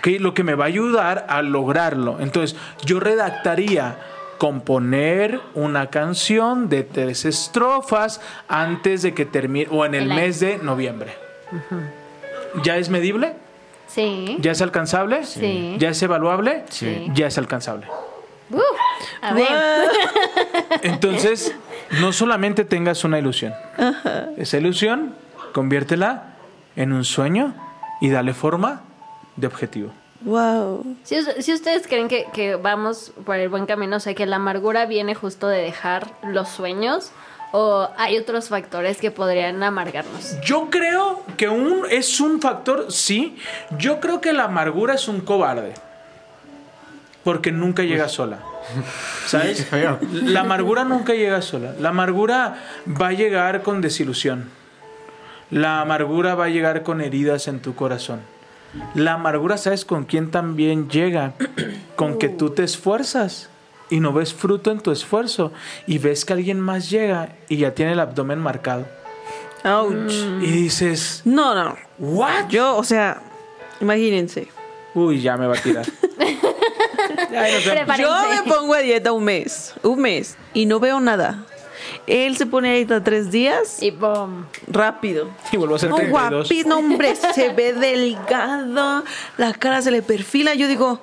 Lo que me va a ayudar a lograrlo. Entonces, yo redactaría componer una canción de tres estrofas antes de que termine, o en el mes de noviembre. ¿Ya es medible? Sí. ¿Ya es alcanzable? Sí. ¿Ya es evaluable? Sí. Ya es alcanzable. Uf, a ver. Entonces, no solamente tengas una ilusión. Esa ilusión, conviértela en un sueño y dale forma de objetivo. Wow. Si, si ustedes creen que, que vamos por el buen camino, o sea, que la amargura viene justo de dejar los sueños, o hay otros factores que podrían amargarnos. Yo creo que un, es un factor, sí. Yo creo que la amargura es un cobarde. Porque nunca llega sola. ¿Sabes? La amargura nunca llega sola. La amargura va a llegar con desilusión. La amargura va a llegar con heridas en tu corazón. La amargura, ¿sabes con quién también llega? Con que tú te esfuerzas y no ves fruto en tu esfuerzo y ves que alguien más llega y ya tiene el abdomen marcado. Ouch. Y dices, No, no. ¿what? Yo, o sea, imagínense. Uy, ya me va a tirar. Ay, no sé. Yo me pongo a dieta un mes, un mes, y no veo nada. Él se pone a dieta tres días, Y ¡pum! rápido. Y vuelvo a ser No, 32. guapísimo, hombre, se ve delgado, la cara se le perfila. Yo digo,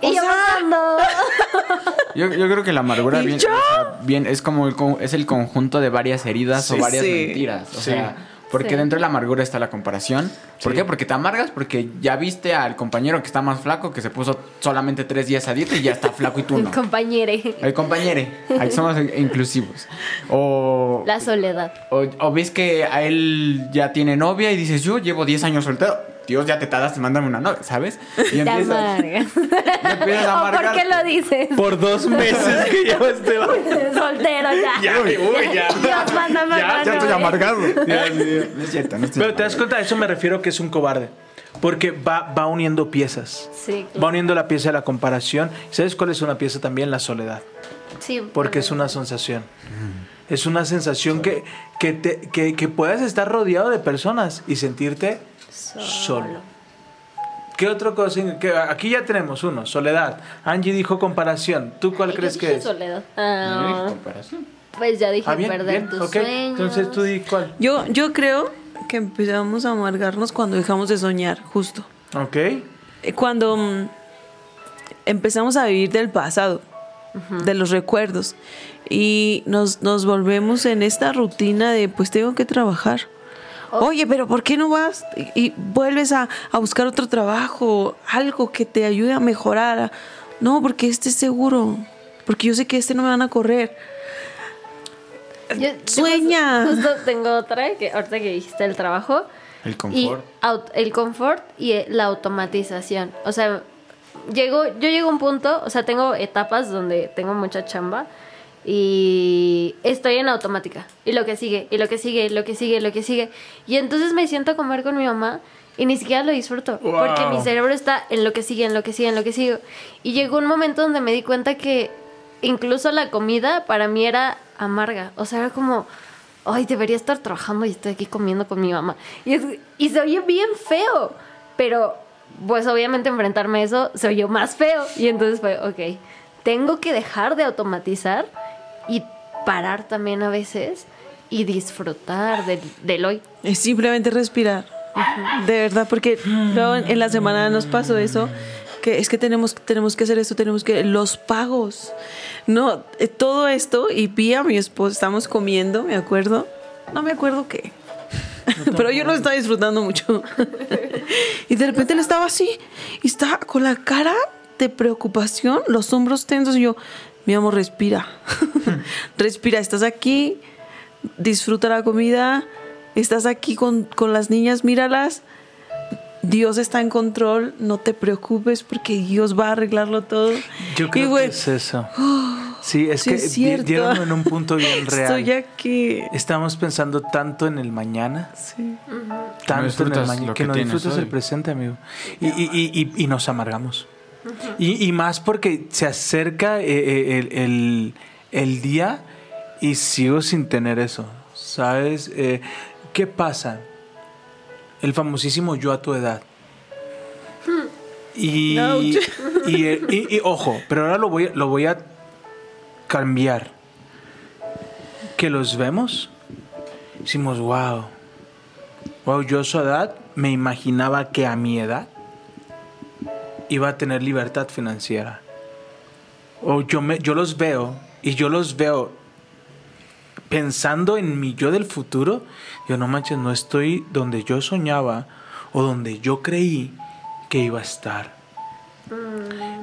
Y yo sea-. Yo, yo creo que la amargura ¿Y bien, yo? o sea, bien es como el, con- es el conjunto de varias heridas o varias sí. mentiras. O Sí. sea, porque Sí. dentro de la amargura está la comparación. ¿Por Sí. qué? Porque te amargas porque ya viste al compañero que está más flaco, que se puso solamente tres días a dieta y ya está flaco y tú no. Compañere. El compañero. Ahí somos inclusivos. O, La soledad. o, o ves que a él ya tiene novia y dices, yo llevo 10 años soltero. Dios, ya te tardaste, mándame una novia, ¿sabes? Y Te empiezas, amargas. y empiezas a ¿O por qué lo dices? Por dos meses que lleva este vato. Soltero ya. Ya, uy, ya. Dios, mándame Ya, una ya estoy amargado. No es cierto, no estoy Pero te das cuenta, a eso me refiero que es un cobarde. Porque va, va uniendo piezas. Sí, Va uniendo la pieza de la comparación. ¿Sabes cuál es una pieza también? La soledad. sí. Porque es una sensación. Es una sensación que, que, te, que, que puedas estar rodeado de personas y sentirte solo. ¿Qué otra cosa? Que aquí ya tenemos uno, soledad. Angie dijo comparación. ¿Tú cuál Yo crees dije que es? soledad. No, yo dije comparación. pues ya dije Ah, bien, perder bien, tus ok. sueños. Entonces tú di cuál. Yo, yo creo que empezamos a amargarnos cuando dejamos de soñar, justo. Ok. Eh, Cuando mm, empezamos a vivir del pasado, de los recuerdos, y nos, nos volvemos en esta rutina de, pues tengo que trabajar. Oye, pero ¿por qué no vas y, y vuelves a, a buscar otro trabajo, algo que te ayude a mejorar? No, porque este es seguro, porque yo sé que este no me van a correr. Yo- yo Sueña. Justo, justo tengo otra que ahorita que dijiste el trabajo. El Y confort. aut- el confort y la automatización. O sea, llego, yo llego a un punto, o sea, tengo etapas donde tengo mucha chamba y estoy en automática. Y lo que sigue, y lo que sigue, y lo que sigue, y lo que sigue. Y entonces me siento a comer con mi mamá y ni siquiera lo disfruto. Wow. Porque mi cerebro está en lo que sigue, en lo que sigue, en lo que sigue. Y llegó un momento donde me di cuenta que incluso la comida para mí era amarga. O sea, era como, ay, debería estar trabajando y estoy aquí comiendo con mi mamá. Y, es- y se oye bien feo, pero pues obviamente enfrentarme a eso se oyó más feo. Y entonces fue, ok, tengo que dejar de automatizar y parar también a veces y disfrutar del, del hoy. Es simplemente respirar. De verdad, porque luego en en la semana nos pasó eso, que es que tenemos, tenemos que hacer esto, tenemos que... Los pagos. No, eh, todo esto, y Pía, mi esposa, estamos comiendo, me acuerdo. No me acuerdo qué. Pero yo lo estaba disfrutando mucho. y de repente él estaba así, y estaba con la cara de preocupación, los hombros tensos, y yo, mi amor, respira. respira, estás aquí, disfruta la comida, estás aquí con, con las niñas, míralas. Dios está en control, no te preocupes porque Dios va a arreglarlo todo. Yo creo que es eso. Sí, es sí que es di- cierto. dieron en un punto bien real. Estoy aquí. Estamos pensando tanto en el mañana, Sí. tanto en el mañana, que, que no disfrutas el presente, amigo. Y, y- y- y- y nos amargamos. Y, y más porque se acerca eh, eh, el, el- el día y sigo sin tener eso. ¿Sabes? Eh, ¿Qué pasa? El famosísimo yo a tu edad. Y, y, y- y, ojo, pero ahora lo voy, a- lo voy a cambiar. Que los vemos, decimos, wow, wow, yo a su edad me imaginaba que a mi edad iba a tener libertad financiera. O yo, me, yo los veo y yo los veo pensando en mi yo del futuro. Yo no manches, no estoy donde yo soñaba o donde yo creí que iba a estar.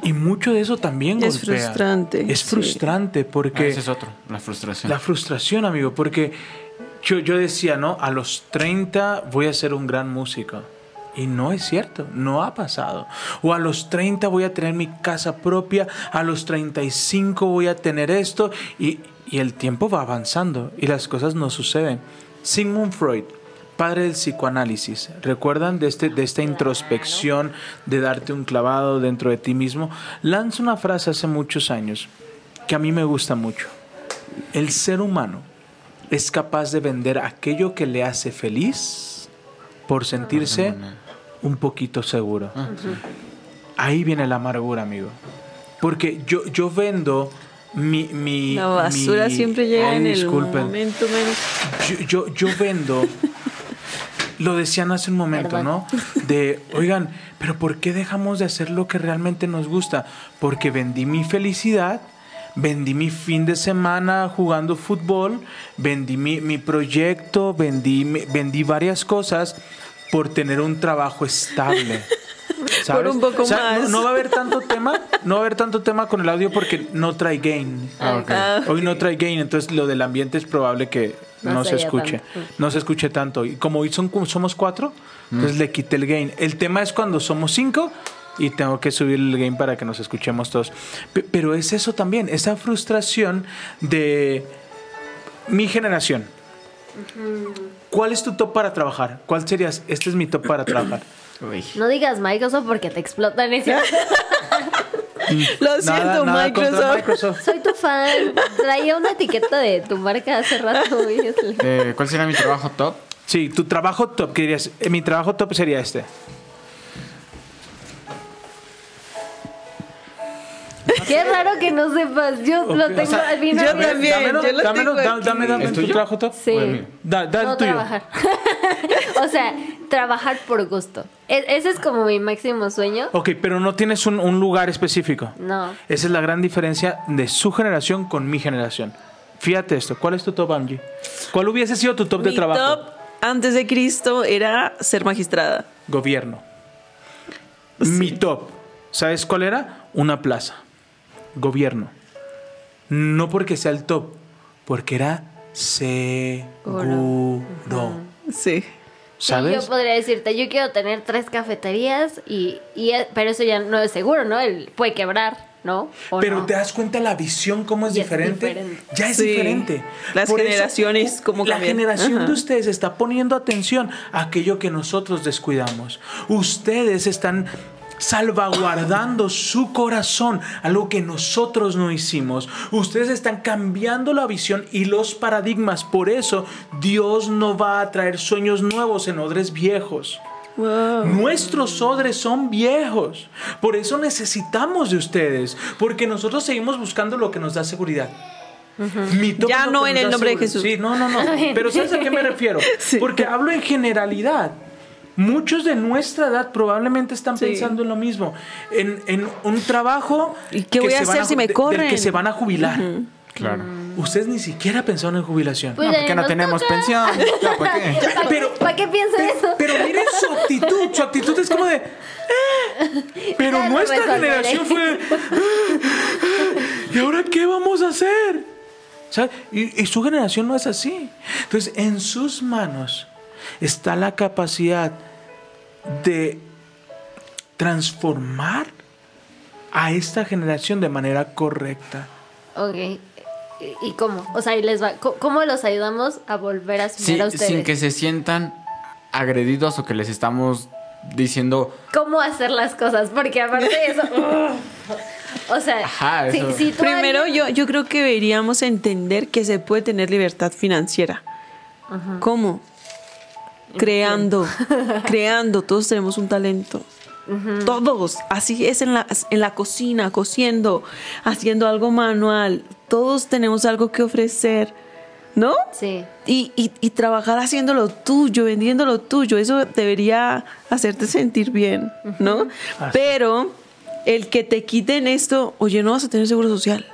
Y mucho de eso también Es golpea. frustrante, Es sí. frustrante Ah, porque... ese es otro, la frustración. La frustración, amigo, porque yo, yo decía, ¿no? A los 30 voy a ser un gran músico. Y no es cierto, no ha pasado. O a los 30 voy a tener mi casa propia, a los 35 voy a tener esto, y, y el tiempo va avanzando y las cosas no suceden. Sigmund Freud, padre del psicoanálisis, ¿recuerdan de, este, de esta introspección, de darte un clavado dentro de ti mismo? Lanza una frase hace muchos años que a mí me gusta mucho. El ser humano es capaz de vender aquello que le hace feliz por sentirse un poquito seguro. Ahí viene la amargura, amigo. Porque yo, yo vendo mi, mi... La basura mi- siempre llega Ay, en el momento menos. Yo, yo, yo vendo lo decían hace un momento, Perdón. ¿no? De, oigan, pero ¿por qué dejamos de hacer lo que realmente nos gusta? Porque vendí mi felicidad, vendí mi fin de semana jugando fútbol, vendí mi, mi proyecto, vendí, mi- vendí varias cosas por tener un trabajo estable. ¿sabes? un poco O sea, más. No, no va a haber tanto tema, no va a haber tanto tema con el audio porque no trae gain. Ah. Ah, Hoy no trae gain, entonces lo del ambiente es probable que no, No se escuche. tanto. No se escuche tanto. Y como hoy son, somos cuatro, entonces le quité el gain. El tema es cuando somos cinco y tengo que subir el gain para que nos escuchemos todos. Pe- Pero es eso también, esa frustración de mi generación. ¿Cuál es tu top para trabajar? ¿Cuál serías? Este es mi top para trabajar. Uy. No digas Microsoft porque te explotan ese. Lo siento, nada contra Microsoft. Microsoft. Soy tu fan. Traía una etiqueta de tu marca hace rato. Eh, ¿Cuál sería mi trabajo top? Sí, tu trabajo top, ¿qué dirías? Eh, Mi trabajo top sería este. Qué raro que no sepas. Yo lo tengo O sea, al final. yo también. Dámelo, yo lo dámelo, tengo aquí. dame, dame ¿El tu tuyo? trabajo top. Sí. Da, el no tuyo. trabajar. o sea, trabajar por gusto. E- ese es como mi máximo sueño. Ok, pero no tienes un, un lugar específico. No. Esa es la gran diferencia de su generación con mi generación. Fíjate esto, ¿cuál es tu top, Angie? ¿Cuál hubiese sido tu top de Mi trabajo? top antes de Cristo era ser magistrada. Gobierno. Mi top, ¿sabes cuál era? Una plaza. Gobierno. No porque sea el top, porque era seguro. Sí. Sí, ¿Sabes? yo podría decirte, yo quiero tener tres cafeterías y, y pero eso ya no es seguro, ¿no? Él puede quebrar, ¿no? ¿O Pero no? te das cuenta la visión cómo es diferente? Ya es Sí. diferente. Las Por eso, generaciones, cómo La cambian. generación Ajá. de ustedes está poniendo atención a aquello que nosotros descuidamos. Ustedes están salvaguardando su corazón, algo que nosotros no hicimos. Ustedes están cambiando la visión y los paradigmas. Por eso Dios no va a traer sueños nuevos en odres viejos. Wow. Nuestros odres son viejos. Por eso necesitamos de ustedes. Porque nosotros seguimos buscando lo que nos da seguridad. Ya no en el nombre de. Jesús. Sí, no, no, no. Pero ¿sabes a qué me refiero? Sí. Porque hablo en generalidad. Muchos de nuestra edad probablemente están Sí. pensando en lo mismo. En, en un trabajo. ¿Y qué voy a se van hacer si me de- del que se van a jubilar. Claro. Ustedes ni siquiera pensaron en jubilación. Pues no, porque no tenemos toca. pensión. Ya, ¿para qué? ¿Para, Pero- ¿Para qué piensa eso? Pero miren su actitud, su actitud es como de... "Eh". Pero Ya nuestra generación fue... ¿Y ahora qué vamos a hacer? ¿Sabe? Y, y su generación no es así. Entonces, en sus manos está la capacidad de transformar a esta generación de manera correcta. Ok. ¿Y- ¿Y cómo? O sea, ¿y les va, ¿cómo los ayudamos a volver a Sí, soñar a ustedes? sin que se sientan agredidos o que les estamos diciendo ¿Cómo hacer las cosas? Porque aparte de eso... o sea, Ajá, si, eso. si tú Primero, alguien- yo, yo creo que deberíamos entender que se puede tener libertad financiera. ¿Cómo? Creando, creando. Todos tenemos un talento. Todos. Así es en la, en la cocina, cociendo, haciendo algo manual. Todos tenemos algo que ofrecer. ¿No? Sí. Y, y, y trabajar haciendo lo tuyo, vendiendo lo tuyo, eso debería hacerte sentir bien, ¿no? Pero el que te quiten esto, oye, no vas a tener seguro social.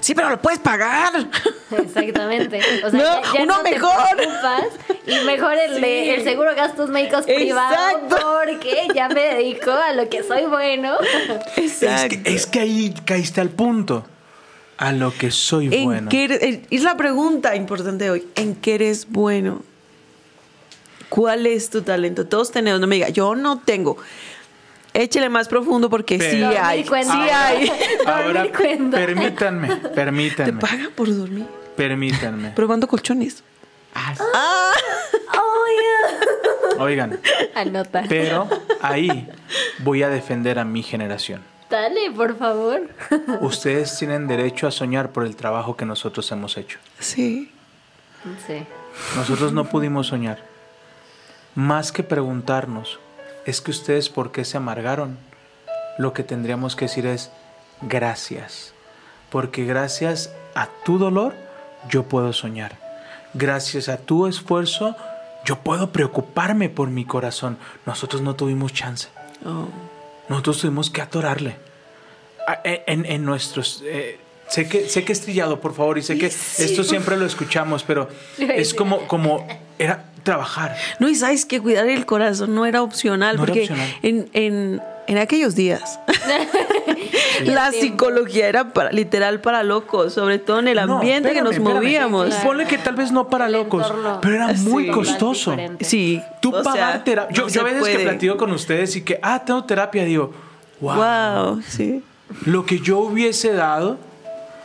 Sí, pero lo puedes pagar. Exactamente. O sea, No, ya, ya uno no te mejor. preocupas y mejor el, de, el seguro gastos médicos privado Exacto. porque ya me dedico a lo que soy bueno. Es que, es que ahí caíste al punto. A lo que soy ¿En bueno. qué eres- eh, es la pregunta importante de hoy. ¿En qué eres bueno? ¿Cuál es tu talento? Todos tenemos, no me diga, yo no tengo. Échele más profundo porque sí hay. cuenta. Sí hay. Ahora, cuenta. permítanme, Te permítanme, pagan por dormir. permítanme. Probando colchones. Oigan, Anota. pero ahí voy a defender a mi generación. Dale, por favor. Ustedes tienen derecho a soñar por el trabajo que nosotros hemos hecho. Sí. Sí. Nosotros no pudimos soñar. Más que preguntarnos, es que ustedes por qué se amargaron, lo que tendríamos que decir es gracias. Porque gracias a tu dolor yo puedo soñar. Gracias a tu esfuerzo yo puedo preocuparme por mi corazón. Nosotros no tuvimos chance. Oh. Nosotros tuvimos que atorarle. A- En, en nuestros... eh, sé, que, sé que es trillado, por favor, y sé que esto siempre lo escuchamos, pero es como, como era trabajar. No, y sabes que cuidar el corazón no era opcional, No era porque opcional. En, en, en aquellos días la psicología era para, literal para locos, sobre todo en el No, ambiente que nos espérame. movíamos. Claro. Ponle que tal vez no para locos, entorno. pero era muy Sí. costoso. Sí, Tú o sea, terapia. Yo, no yo a veces que puede. platico con ustedes y que, ah, tengo terapia, digo, wow, Wow, sí. lo que yo hubiese dado.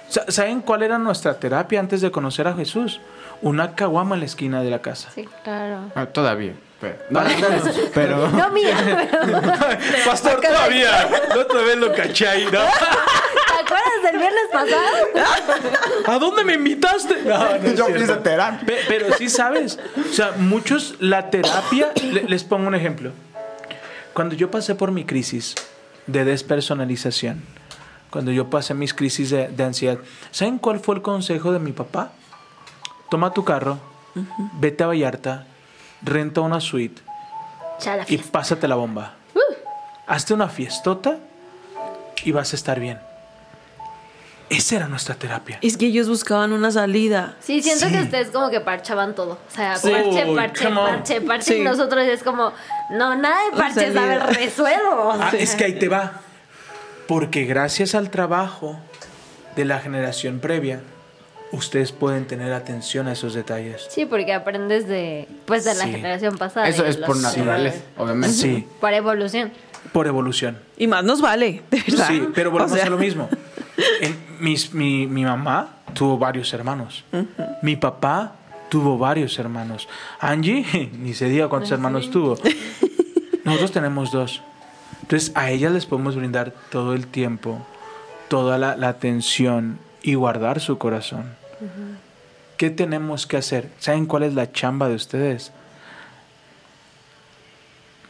Sa- ¿Saben cuál era nuestra terapia antes de conocer a Jesús? Una caguama en la esquina de la casa. Sí, claro. Ah, todavía. Pero, no, pero No, mía, pero Pastor, todavía. La otra vez lo caché ahí, ¿no? ¿te acuerdas del viernes pasado? ¿A dónde me invitaste? No, no es yo pienso terapia. Pe- Pero sí sabes, o sea, muchos, la terapia, le- les pongo un ejemplo. Cuando yo pasé por mi crisis de despersonalización, cuando yo pasé mis crisis de, de ansiedad, ¿saben cuál fue el consejo de mi papá? Toma tu carro, vete a Vallarta, renta una suite Chala y pásate la bomba. Hazte una fiestota y vas a estar bien. Esa era nuestra terapia. Es que ellos buscaban una salida. Sí, siento Sí. que ustedes como que parchaban todo. O sea, Sí. parche, parche, parche, parche. Sí. Y nosotros es como, no, nada de parches, a ver, resuelvo. Ah, es que ahí te va. Porque gracias al trabajo de la generación previa, ustedes pueden tener atención a esos detalles. Sí, porque aprendes de, pues, de la Sí. generación pasada. eso es por naturaleza, obviamente. Sí, Por evolución. por evolución. Y más nos vale, de verdad. Sí, pero volvemos O sea, a lo mismo. En- mis- mi, mi mamá tuvo varios hermanos. Mi papá tuvo varios hermanos. Angie, ni se diga cuántos hermanos tuvo. Nosotros tenemos dos. Entonces a ellas les podemos brindar todo el tiempo, toda la, la atención y guardar su corazón. ¿Qué tenemos que hacer? ¿Saben cuál es la chamba de ustedes?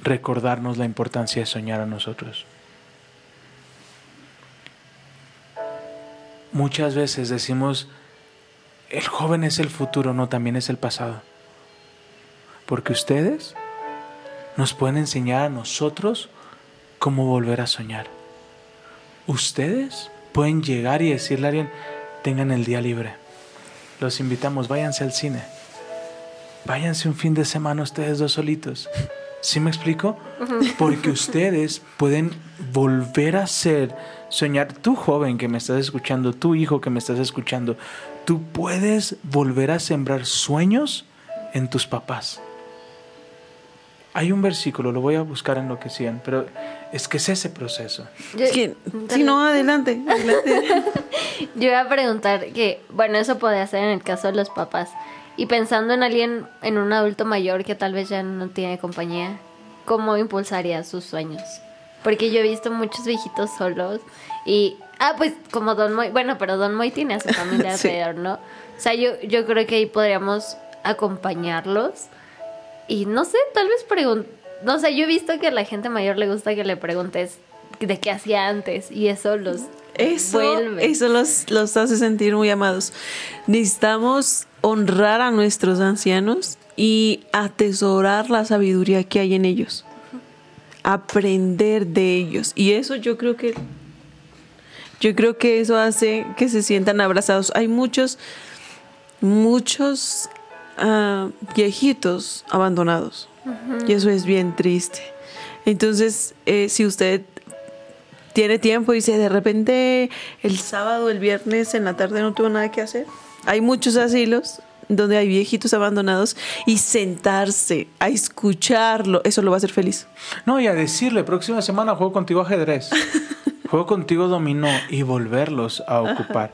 Recordarnos la importancia de soñar a nosotros. Muchas veces decimos, el joven es el futuro, no, también es el pasado. Porque ustedes nos pueden enseñar a nosotros cómo volver a soñar. Ustedes pueden llegar y decirle a alguien, tengan el día libre. Los invitamos, váyanse al cine. Váyanse un fin de semana ustedes dos solitos. ¿Sí me explico? Porque ustedes pueden volver a ser, soñar. Tú joven que me estás escuchando, tu hijo que me estás escuchando, tú puedes volver a sembrar sueños en tus papás. Hay un versículo, lo voy a buscar en lo que sigan, pero es que es ese proceso. Yo, Es que, si no, adelante, adelante. yo iba a preguntar que, bueno, eso puede ser en el caso de los papás. Y pensando en alguien, en un adulto mayor que tal vez ya no tiene compañía, ¿cómo impulsaría sus sueños? Porque yo he visto muchos viejitos solos y... Ah, pues como Don Moy, bueno, pero Don Moy tiene a su familia Sí. alrededor, ¿no? O sea, yo, yo creo que ahí podríamos acompañarlos y no sé, tal vez preguntar... No sé, yo he visto que a la gente mayor le gusta que le preguntes de qué hacía antes y eso los Eso, vuelve. eso los, los hace sentir muy amados. Necesitamos honrar a nuestros ancianos y atesorar la sabiduría que hay en ellos. Aprender de ellos. Y eso yo creo que yo creo que eso hace que se sientan abrazados. Hay muchos, muchos ah, viejitos abandonados. Y eso es bien triste. Entonces, eh, si usted tiene tiempo y dice, de repente el sábado, el viernes en la tarde no tuvo nada que hacer. Hay muchos asilos donde hay viejitos abandonados y sentarse a escucharlo, eso lo va a hacer feliz. No, y a decirle, próxima semana juego contigo ajedrez, juego contigo dominó y volverlos a ocupar.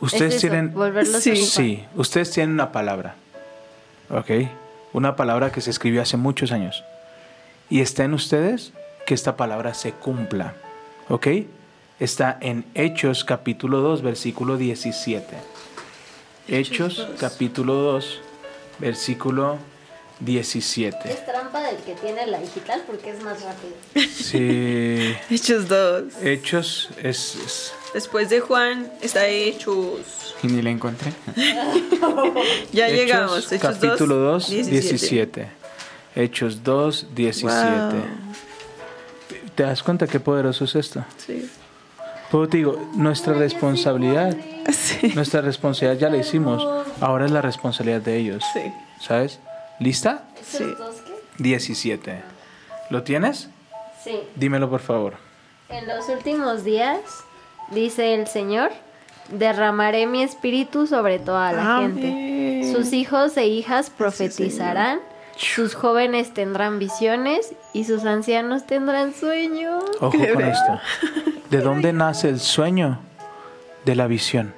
Ustedes Es eso, tienen... volverlos a Sí. ocupar. Sí, ustedes tienen una palabra, ¿ok? Una palabra que se escribió hace muchos años. Y está en ustedes que esta palabra se cumpla, ¿ok? Está en Hechos capítulo 2, versículo 17. Hechos capítulo 2, versículo 17. Es trampa del que tiene la digital porque es más rápido. Sí. Hechos dos. Hechos es, es- Después de Juan está Hechos. Y ni la encontré. Ya Hechos, llegamos. Hechos capítulo 2, 17. 17. Hechos 2, 17. Wow. ¿Te das cuenta qué poderoso es esto? Sí. Pues te digo, nuestra responsabilidad, Sí. nuestra responsabilidad ya la hicimos, ahora es la responsabilidad de ellos. Sí. ¿Sabes? ¿Lista? Sí. dos qué? 17. ¿Lo tienes? Sí. Dímelo por favor. En los últimos días, dice el Señor, derramaré mi espíritu sobre toda la Amén. gente. Sus hijos e hijas profetizarán, sus jóvenes tendrán visiones y sus ancianos tendrán sueños. Ojo con esto. ¿De dónde nace el sueño? De la visión.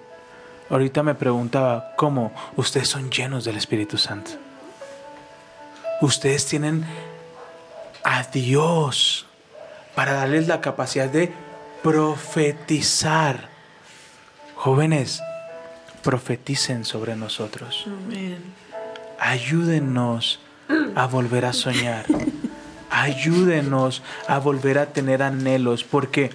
Ahorita me preguntaba, ¿cómo? Ustedes son llenos del Espíritu Santo. Ustedes tienen a Dios para darles la capacidad de profetizar. Jóvenes, profeticen sobre nosotros. Amén. Ayúdenos a volver a soñar. Ayúdenos a volver a tener anhelos, porque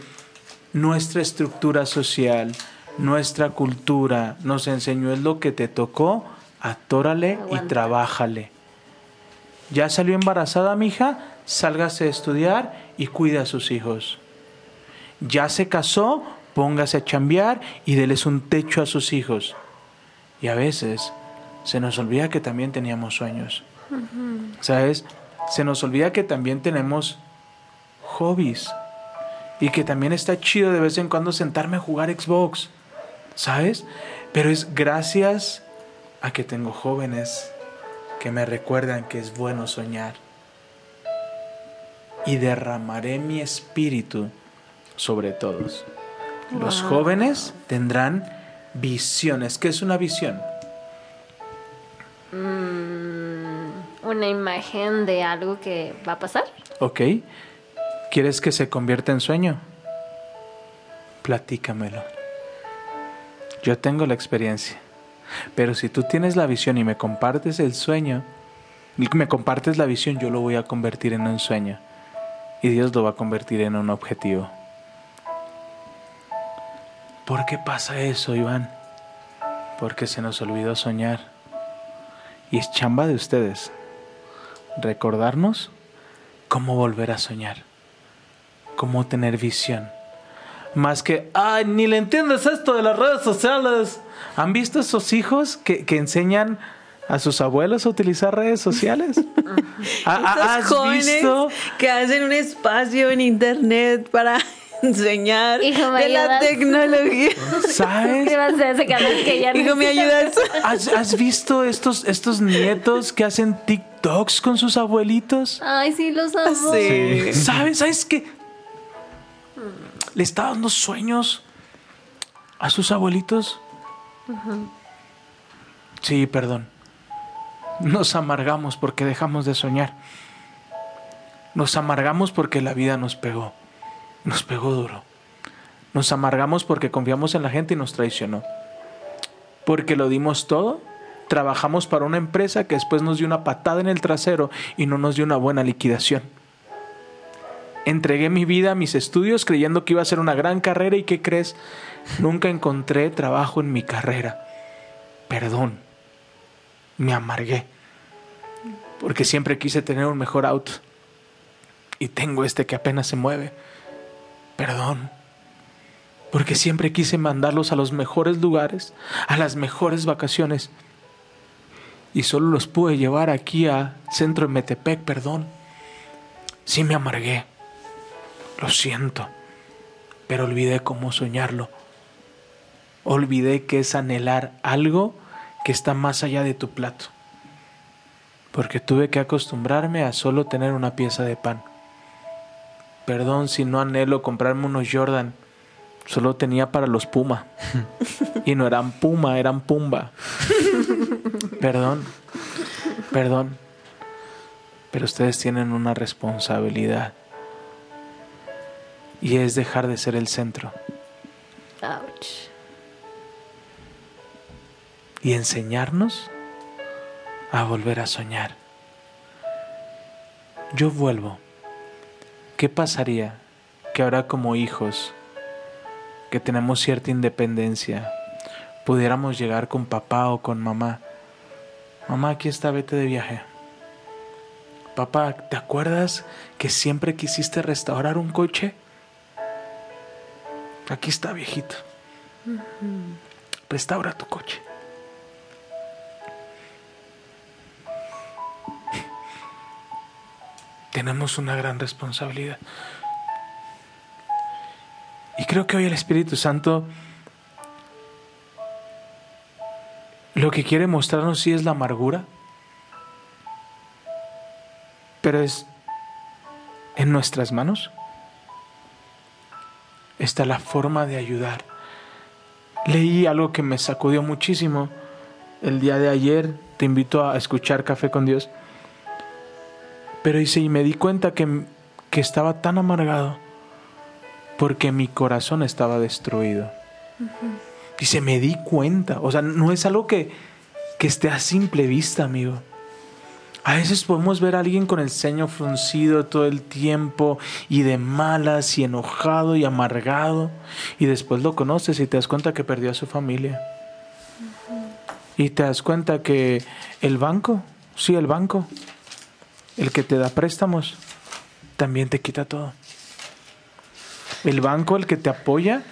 nuestra estructura social, nuestra cultura nos enseñó es lo que te tocó, atórale y trabájale. Ya salió embarazada, mija, sálgase a estudiar y cuida a sus hijos. Ya se casó, póngase a chambear y déles un techo a sus hijos. Y a veces se nos olvida que también teníamos sueños. ¿Sabes? Se nos olvida que también tenemos hobbies. Y que también está chido de vez en cuando sentarme a jugar Xbox. ¿Sabes? Pero es gracias a que tengo jóvenes que me recuerdan que es bueno soñar. Y derramaré mi espíritu sobre todos. Los jóvenes tendrán visiones. ¿Qué es una visión? Mm, una imagen de algo que va a pasar. Ok. ¿Quieres que se convierta en sueño? Platícamelo. Yo tengo la experiencia. Pero si tú tienes la visión y me compartes el sueño, y me compartes la visión, yo lo voy a convertir en un sueño. Y Dios lo va a convertir en un objetivo. ¿Por qué pasa eso, Iván? Porque se nos olvidó soñar. Y es chamba de ustedes. Recordarnos cómo volver a soñar, cómo tener visión. Más que, ay, ni le entiendes esto de las redes sociales. ¿Han visto esos hijos que, que enseñan a sus abuelos a utilizar redes sociales? ¿Ha- ha- Estos ¿Has jóvenes visto? que hacen un espacio en internet para enseñar Hijo, ¿me de la tecnología. ¿Sabes? Suscríbanse a ese canal que ya Hijo, ¿me ayudas? ¿Has, has visto estos, estos nietos que hacen TikToks con sus abuelitos? Ay, sí, los amo. Sí. ¿Sabes? ¿Sabes qué? Le está dando sueños a sus abuelitos. Sí, perdón. Nos amargamos porque dejamos de soñar. Nos amargamos porque la vida nos pegó. Nos pegó duro. Nos amargamos porque confiamos en la gente y nos traicionó. Porque lo dimos todo. Trabajamos para una empresa que después nos dio una patada en el trasero y no nos dio una buena liquidación. Entregué mi vida a mis estudios creyendo que iba a ser una gran carrera y ¿qué crees? Nunca encontré trabajo en mi carrera. Perdón. Me amargué. Porque siempre quise tener un mejor auto. Y tengo este que apenas se mueve. Perdón. Porque siempre quise mandarlos a los mejores lugares, a las mejores vacaciones. Y solo los pude llevar aquí a Centro de Metepec, perdón. Sí me amargué. Lo siento. Pero olvidé cómo soñarlo. Olvidé que es anhelar algo que está más allá de tu plato. Porque tuve que acostumbrarme a solo tener una pieza de pan. Perdón si no anhelo comprarme unos Jordan. Solo tenía para los Puma. Y no eran Puma, eran Pumba. Perdón. Perdón. Pero ustedes tienen una responsabilidad. Y es dejar de ser el centro. Ouch. Y enseñarnos a volver a soñar. Yo vuelvo. ¿Qué pasaría que ahora como hijos que tenemos cierta independencia, pudiéramos llegar con papá o con mamá. Mamá, aquí está, vete de viaje. Papá, ¿te acuerdas que siempre quisiste restaurar un coche? Aquí está, viejito. Restaura tu coche. Tenemos una gran responsabilidad. Y creo que hoy el Espíritu Santo lo que quiere mostrarnos sí es la amargura, pero es en nuestras manos. Está la forma de ayudar. Leí algo que me sacudió muchísimo el día de ayer. Te invito a escuchar Café con Dios. Pero hice y me di cuenta que, que estaba tan amargado porque mi corazón estaba destruido. Y se me di cuenta. O sea, no es algo que, que esté a simple vista, amigo. A veces podemos ver a alguien con el ceño fruncido todo el tiempo y de malas y enojado y amargado y después lo conoces y te das cuenta que perdió a su familia. Y te das cuenta que el banco, sí, el banco, el que te da préstamos, también te quita todo. El banco, el que te apoya,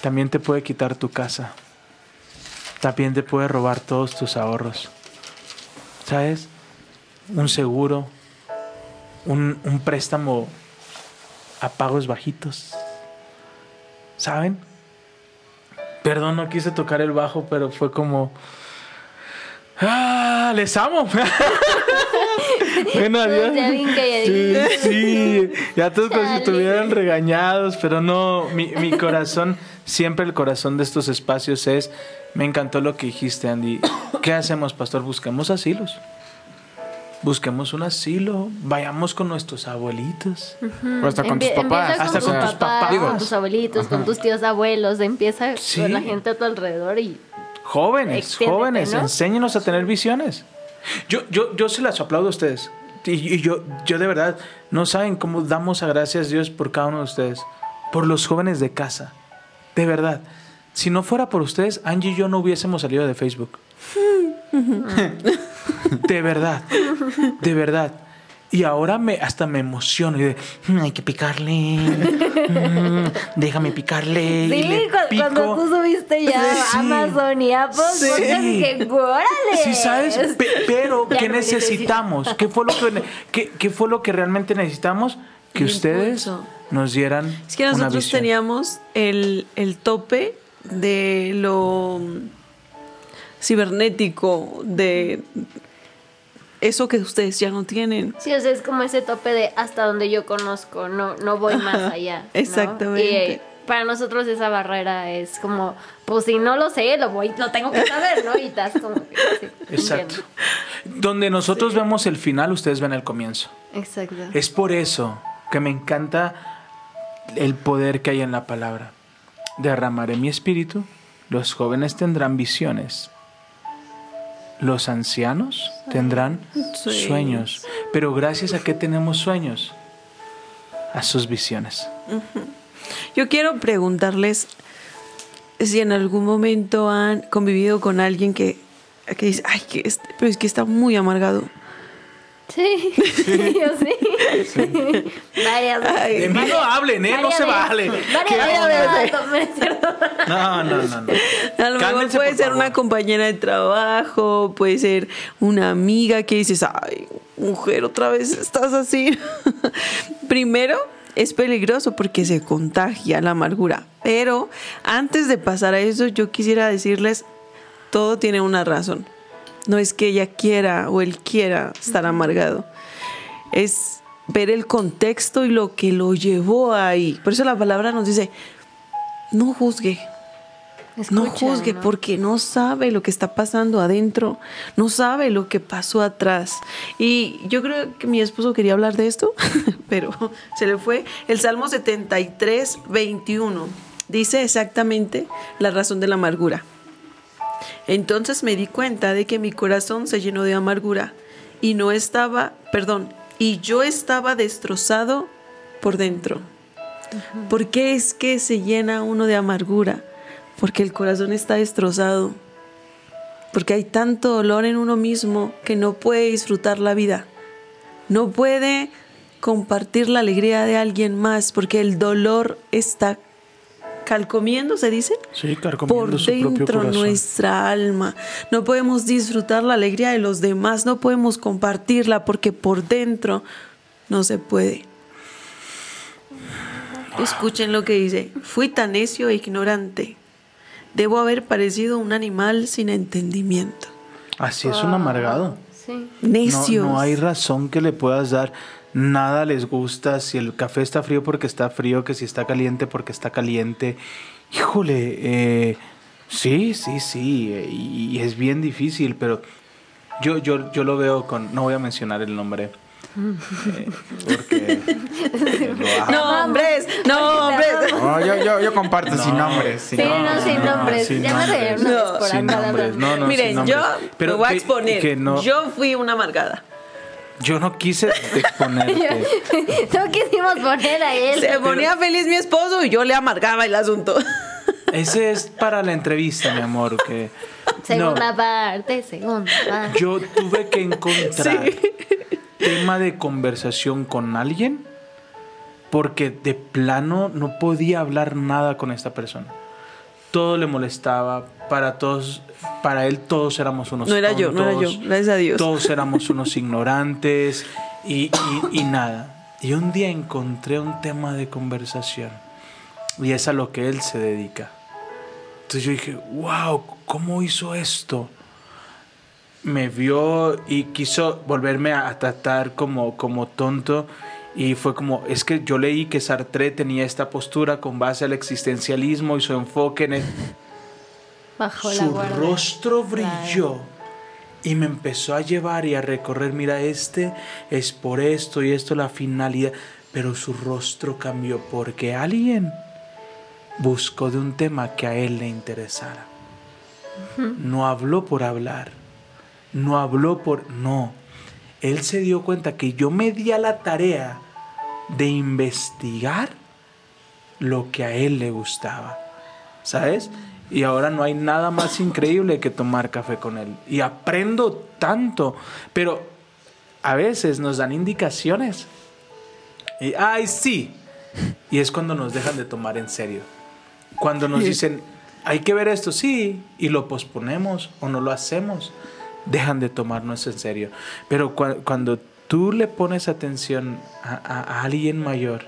también te puede quitar tu casa. También te puede robar todos tus ahorros. ¿Sabes? Un seguro, un, un préstamo a pagos bajitos. ¿Saben? Perdón, no quise tocar el bajo, pero fue como... ¡Ah! ¡Les amo! bueno, adiós. Ya bien Sí, sí, ya todos como si estuvieran regañados, pero no, mi, mi corazón, siempre el corazón de estos espacios es, me encantó lo que dijiste, Andy. ¿Qué hacemos, pastor? Busquemos asilos. Busquemos un asilo, vayamos con nuestros abuelitos. O hasta con tus papás. Hasta con, con tus tus papás, papás. con tus abuelitos, con tus tíos abuelos. Empieza Sí. con la gente a tu alrededor y Jóvenes, Extiéndete, jóvenes, ¿no? enséñenos a tener visiones. Yo, yo, yo se las aplaudo a ustedes. Y, y yo, yo de verdad, no saben cómo damos a gracias a Dios por cada uno de ustedes. Por los jóvenes de casa. De verdad. Si no fuera por ustedes, Angie y yo no hubiésemos salido de Facebook. de verdad. De verdad. Y ahora me, hasta me emociono. Y de, "Mm, hay que picarle. Mm, déjame picarle. y Sí, le cu- pico". cuando tú subiste ya Sí. Amazon y Apple, Sí. podcast, dije, órale. Sí, ¿sabes? Pe- pero, Ya ¿qué no necesitamos? ¿Qué fue, lo que, qué, qué fue lo que realmente necesitamos? Que El ustedes impulso. nos dieran Es que una nosotros visión. teníamos el, el tope de lo cibernético, de eso que ustedes ya no tienen. Sí, o sea, es como ese tope de hasta donde yo conozco, no, no voy más Ajá, allá. ¿no? exactamente. Y eh, para nosotros esa barrera es como, pues si no lo sé, lo voy, lo tengo que saber, ¿no? Y estás como que, sí, Exacto. entiendo. Donde nosotros vemos el final, ustedes ven el comienzo. Exacto. Es por eso que me encanta el poder que hay en la palabra. Derramaré mi espíritu, los jóvenes tendrán visiones, los ancianos tendrán Sueños. sueños. Pero gracias a qué tenemos sueños? A sus visiones. Yo quiero preguntarles si en algún momento han convivido con alguien que, que dice, ay, que este- pero es que está muy amargado. Sí, sí, yo sí. Varias Ay, De mí no hablen, ¿eh? No varias se vale. Varias ¿Qué veces, no, no. No, no, no, no. A lo mejor puede ser favor. una compañera de trabajo, puede ser una amiga que dices, ay, mujer, otra vez estás así. Primero, es peligroso porque se contagia la amargura. Pero antes de pasar a eso, yo quisiera decirles, todo tiene una razón. No es que ella quiera o él quiera estar amargado. Es ver el contexto y lo que lo llevó ahí. Por eso la palabra nos dice, no juzgue. No juzgue ¿no? porque no sabe lo que está pasando adentro, no sabe lo que pasó atrás. Y yo creo que mi esposo quería hablar de esto, pero se le fue. El Salmo 73, 21 dice exactamente la razón de la amargura. Entonces me di cuenta de que mi corazón se llenó de amargura y no estaba, perdón, y yo estaba destrozado por dentro. ¿Por qué es que se llena uno de amargura? Porque el corazón está destrozado. Porque hay tanto dolor en uno mismo que no puede disfrutar la vida. No puede compartir la alegría de alguien más porque el dolor está calcomiendo, se dice, Sí, por dentro nuestra alma. No podemos disfrutar la alegría de los demás, no podemos compartirla porque por dentro no se puede. Escuchen lo que dice. Fui tan necio e ignorante. Debo haber parecido un animal sin entendimiento. Así es un amargado. Sí. No, Necios. no hay razón que le puedas dar. Nada les gusta. Si el café está frío porque está frío, que si está caliente porque está caliente. Híjole, eh, sí, sí, sí. eh, y, y es bien difícil, pero yo, yo, yo lo veo con. No voy a mencionar el nombre. eh, porque. eh, amo. No, hombres, no, hombres. No, yo, yo, yo comparto sin No. nombres. sin Sí, nombres. no, sin no, nombres. sin ya me nombres. No. Sin nombres, no, no, sin Miren, nombres. yo Pero me voy a que- exponer. que no- Yo fui una amargada. Yo no quise exponerte. no quisimos poner a él. Se ponía feliz mi esposo y yo le amargaba el asunto. Ese es para la entrevista, mi amor. Que Segunda No. parte, segunda parte. Yo tuve que encontrar tema de conversación con alguien porque de plano no podía hablar nada con esta persona. Todo le molestaba, para todos, para él todos éramos unos No era yo, no era yo, gracias a Dios. Todos éramos unos ignorantes y, y- y nada. Y un día encontré un tema de conversación y es a lo que él se dedica. Entonces yo dije, wow, ¿cómo hizo esto? Me vio y quiso volverme a tratar como, como tonto. Y fue como, es que yo leí que Sartre tenía esta postura con base al existencialismo y su enfoque en el... Bajo Su rostro brilló y me empezó a llevar y a recorrer, mira, este es por esto y esto la finalidad, pero su rostro cambió porque alguien buscó de un tema que a él le interesara. No habló por hablar, no habló por... No, él se dio cuenta que yo me di a la tarea de investigar lo que a él le gustaba. ¿Sabes? Y ahora no hay nada más increíble que tomar café con él. Y aprendo tanto. Pero a veces nos dan indicaciones. Y, ay, sí. Y es cuando nos dejan de tomar en serio. Cuando nos dicen, hay que ver esto, sí. Y lo posponemos o no lo hacemos. Dejan de tomarnos en serio. Pero cua- cuando tú le pones atención a- a- a alguien mayor,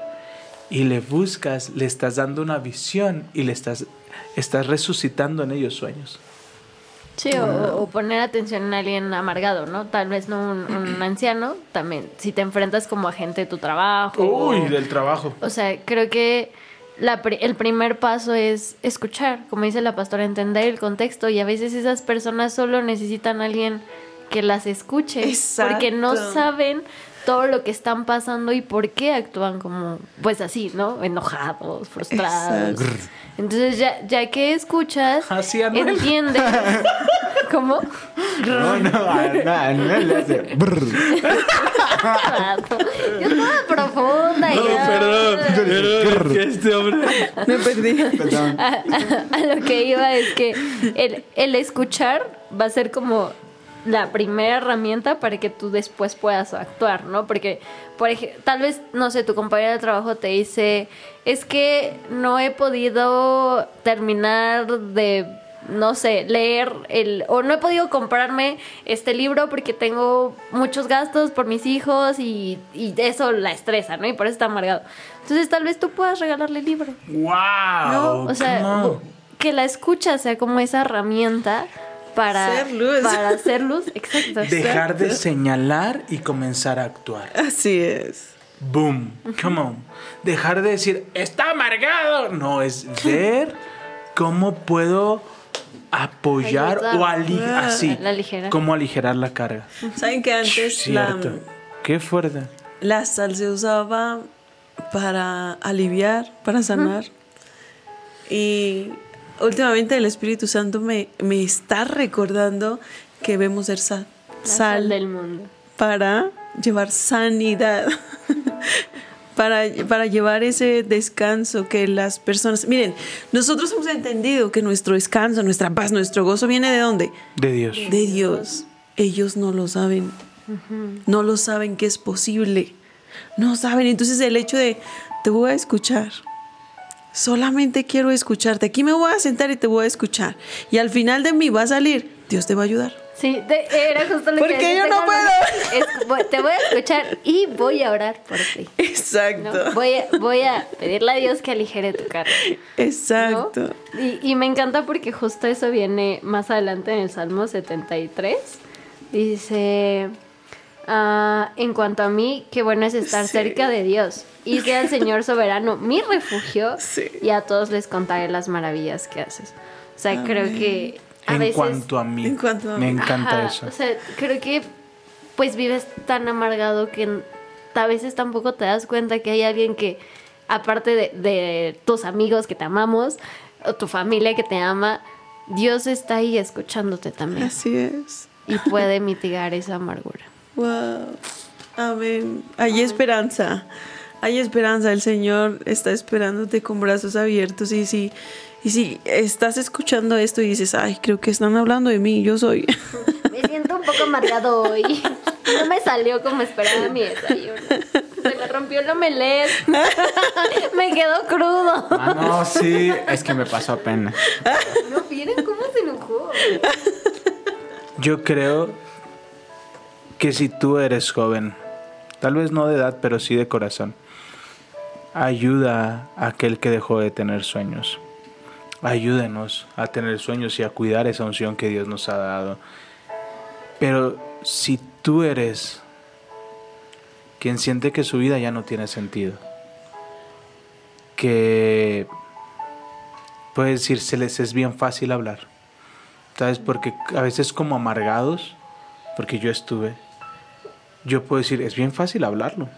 y le buscas, le estás dando una visión y le estás, estás resucitando en ellos sueños. Sí, o, o poner atención a alguien amargado, ¿no? Tal vez no un, un anciano, también. Si te enfrentas como a gente de tu trabajo. Uy, o- del trabajo. O sea, creo que la el primer paso es escuchar, como dice la pastora, entender el contexto y a veces esas personas solo necesitan a alguien que las escuche porque no Exacto. saben todo lo que están pasando y por qué actúan como pues así, ¿no? Enojados, frustrados. Exacto. Entonces ya ya que escuchas, Así, entiendes cómo No, no, a- no, a Anuel le hace. Yo estaba profunda y ya. este hombre. Me perdí. Perdón. a, a lo que iba es que el, el escuchar va a ser como la primera herramienta para que tú después puedas actuar, ¿no? Porque, por ejemplo, tal vez, no sé, tu compañera de trabajo te dice, es que no he podido terminar de, no sé, leer el, o no he podido comprarme este libro porque tengo muchos gastos por mis hijos y, y eso la estresa, ¿no? Y por eso está amargado. Entonces, tal vez tú puedas regalarle el libro. ¡Wow! ¿no? O sea, que la escucha sea como esa herramienta para Ser luz. Para hacer luz, exacto. Dejar de señalar y comenzar a actuar. Así es. Boom. Come on. Dejar de decir, está amargado. No, es ver cómo puedo apoyar Ayudar. o ali- Ah, así. la aligerar. Cómo aligerar la carga. ¿Saben que antes la, Cierto. Qué fuerte. la sal se usaba para aliviar, para sanar? Y últimamente el Espíritu Santo me, me está recordando que debemos ser sal, sal del mundo. para llevar sanidad. para, para llevar ese descanso que las personas... Miren, nosotros hemos entendido que nuestro descanso, nuestra paz, nuestro gozo viene de dónde? De Dios. De Dios. Ellos no lo saben. No lo saben que es posible. No saben. Entonces el hecho de, te voy a escuchar. Solamente quiero escucharte. Aquí me voy a sentar y te voy a escuchar. Y al final de mí va a salir, Dios te va a ayudar. Sí, te- era justo lo Porque que yo no es- te voy a escuchar y voy a orar por ti. ¿no? Exacto. Voy, a, voy a pedirle a Dios que aligere tu carga. ¿no? Exacto. Y, y me encanta porque justo eso viene más adelante en el Salmo 73. Dice, ah, en cuanto a mí, qué bueno es estar Sí. cerca de Dios y sea el Señor soberano mi refugio Sí. y a todos les contaré las maravillas que haces. O sea, creo que a en veces... cuanto a mí. En cuanto a me mí. encanta Ajá, eso. O sea, creo que pues vives tan amargado que a veces tampoco te das cuenta que hay alguien que, aparte de, de tus amigos que te amamos, o tu familia que te ama, Dios está ahí escuchándote también Así es. y puede mitigar esa amargura. Wow. Amén. Hay esperanza. Hay esperanza. El Señor está esperándote con brazos abiertos. Y si, y si estás escuchando esto y dices, ay, creo que están hablando de mí, yo soy. Me siento un poco amargado hoy. No me salió como esperaba mi desayuno. Se me rompió el omelette. Me quedó crudo. Ah, no, sí, es que me pasó apenas. ¿No vieron cómo se enojó? Yo creo que si tú eres joven, tal vez no de edad, pero sí de corazón, ayuda a aquel que dejó de tener sueños. Ayúdenos a tener sueños y a cuidar esa unción que Dios nos ha dado. Pero si tú eres quien siente que su vida ya no tiene sentido, que puede decir, se les es bien fácil hablar. ¿Sabes? Porque a veces como amargados, porque yo estuve, yo puedo decir, es bien fácil hablarlo.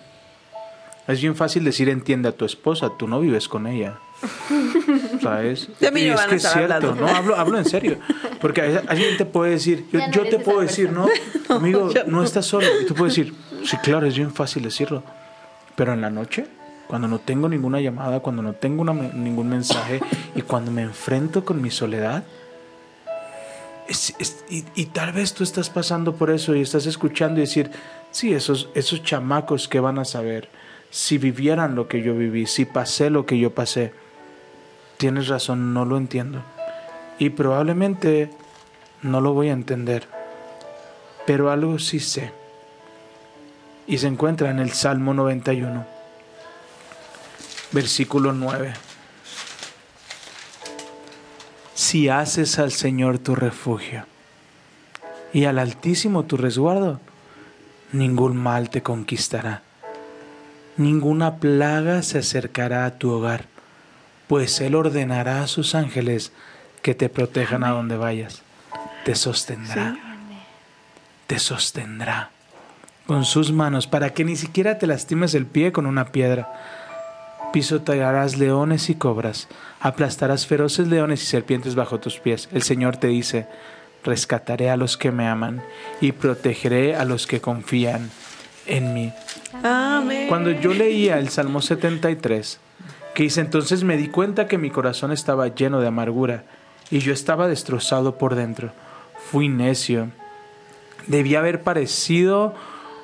Es bien fácil decir, entiende a tu esposa, tú no vives con ella. ¿Sabes? De mí Y no es van a que es estar cierto, hablando. no, hablo, hablo en serio. Porque a alguien te puede decir, yo, no yo te puedo decir, ¿no? Amigo, ya no estás solo. Y tú puedes decir, sí, claro, es bien fácil decirlo. Pero en la noche, cuando no tengo ninguna llamada, cuando no tengo una ningún mensaje y cuando me enfrento con mi soledad, es- es- y, y tal vez tú estás pasando por eso y estás escuchando y decir, sí, esos, esos chamacos que van a saber, si vivieran lo que yo viví, si pasé lo que yo pasé, tienes razón, no lo entiendo. Y probablemente no lo voy a entender, pero algo sí sé. Y se encuentra en el Salmo 91, versículo 9. Si haces al Señor tu refugio y al Altísimo tu resguardo, ningún mal te conquistará, ninguna plaga se acercará a tu hogar, pues Él ordenará a sus ángeles que te protejan a donde vayas, te sostendrá, te sostendrá con sus manos para que ni siquiera te lastimes el pie con una piedra. Pisotearás leones y cobras, aplastarás feroces leones y serpientes bajo tus pies. El Señor te dice, rescataré a los que me aman y protegeré a los que confían en mí. Amén. Cuando yo leía el Salmo 73, que dice, entonces me di cuenta que mi corazón estaba lleno de amargura y yo estaba destrozado por dentro. Fui necio. Debía haber parecido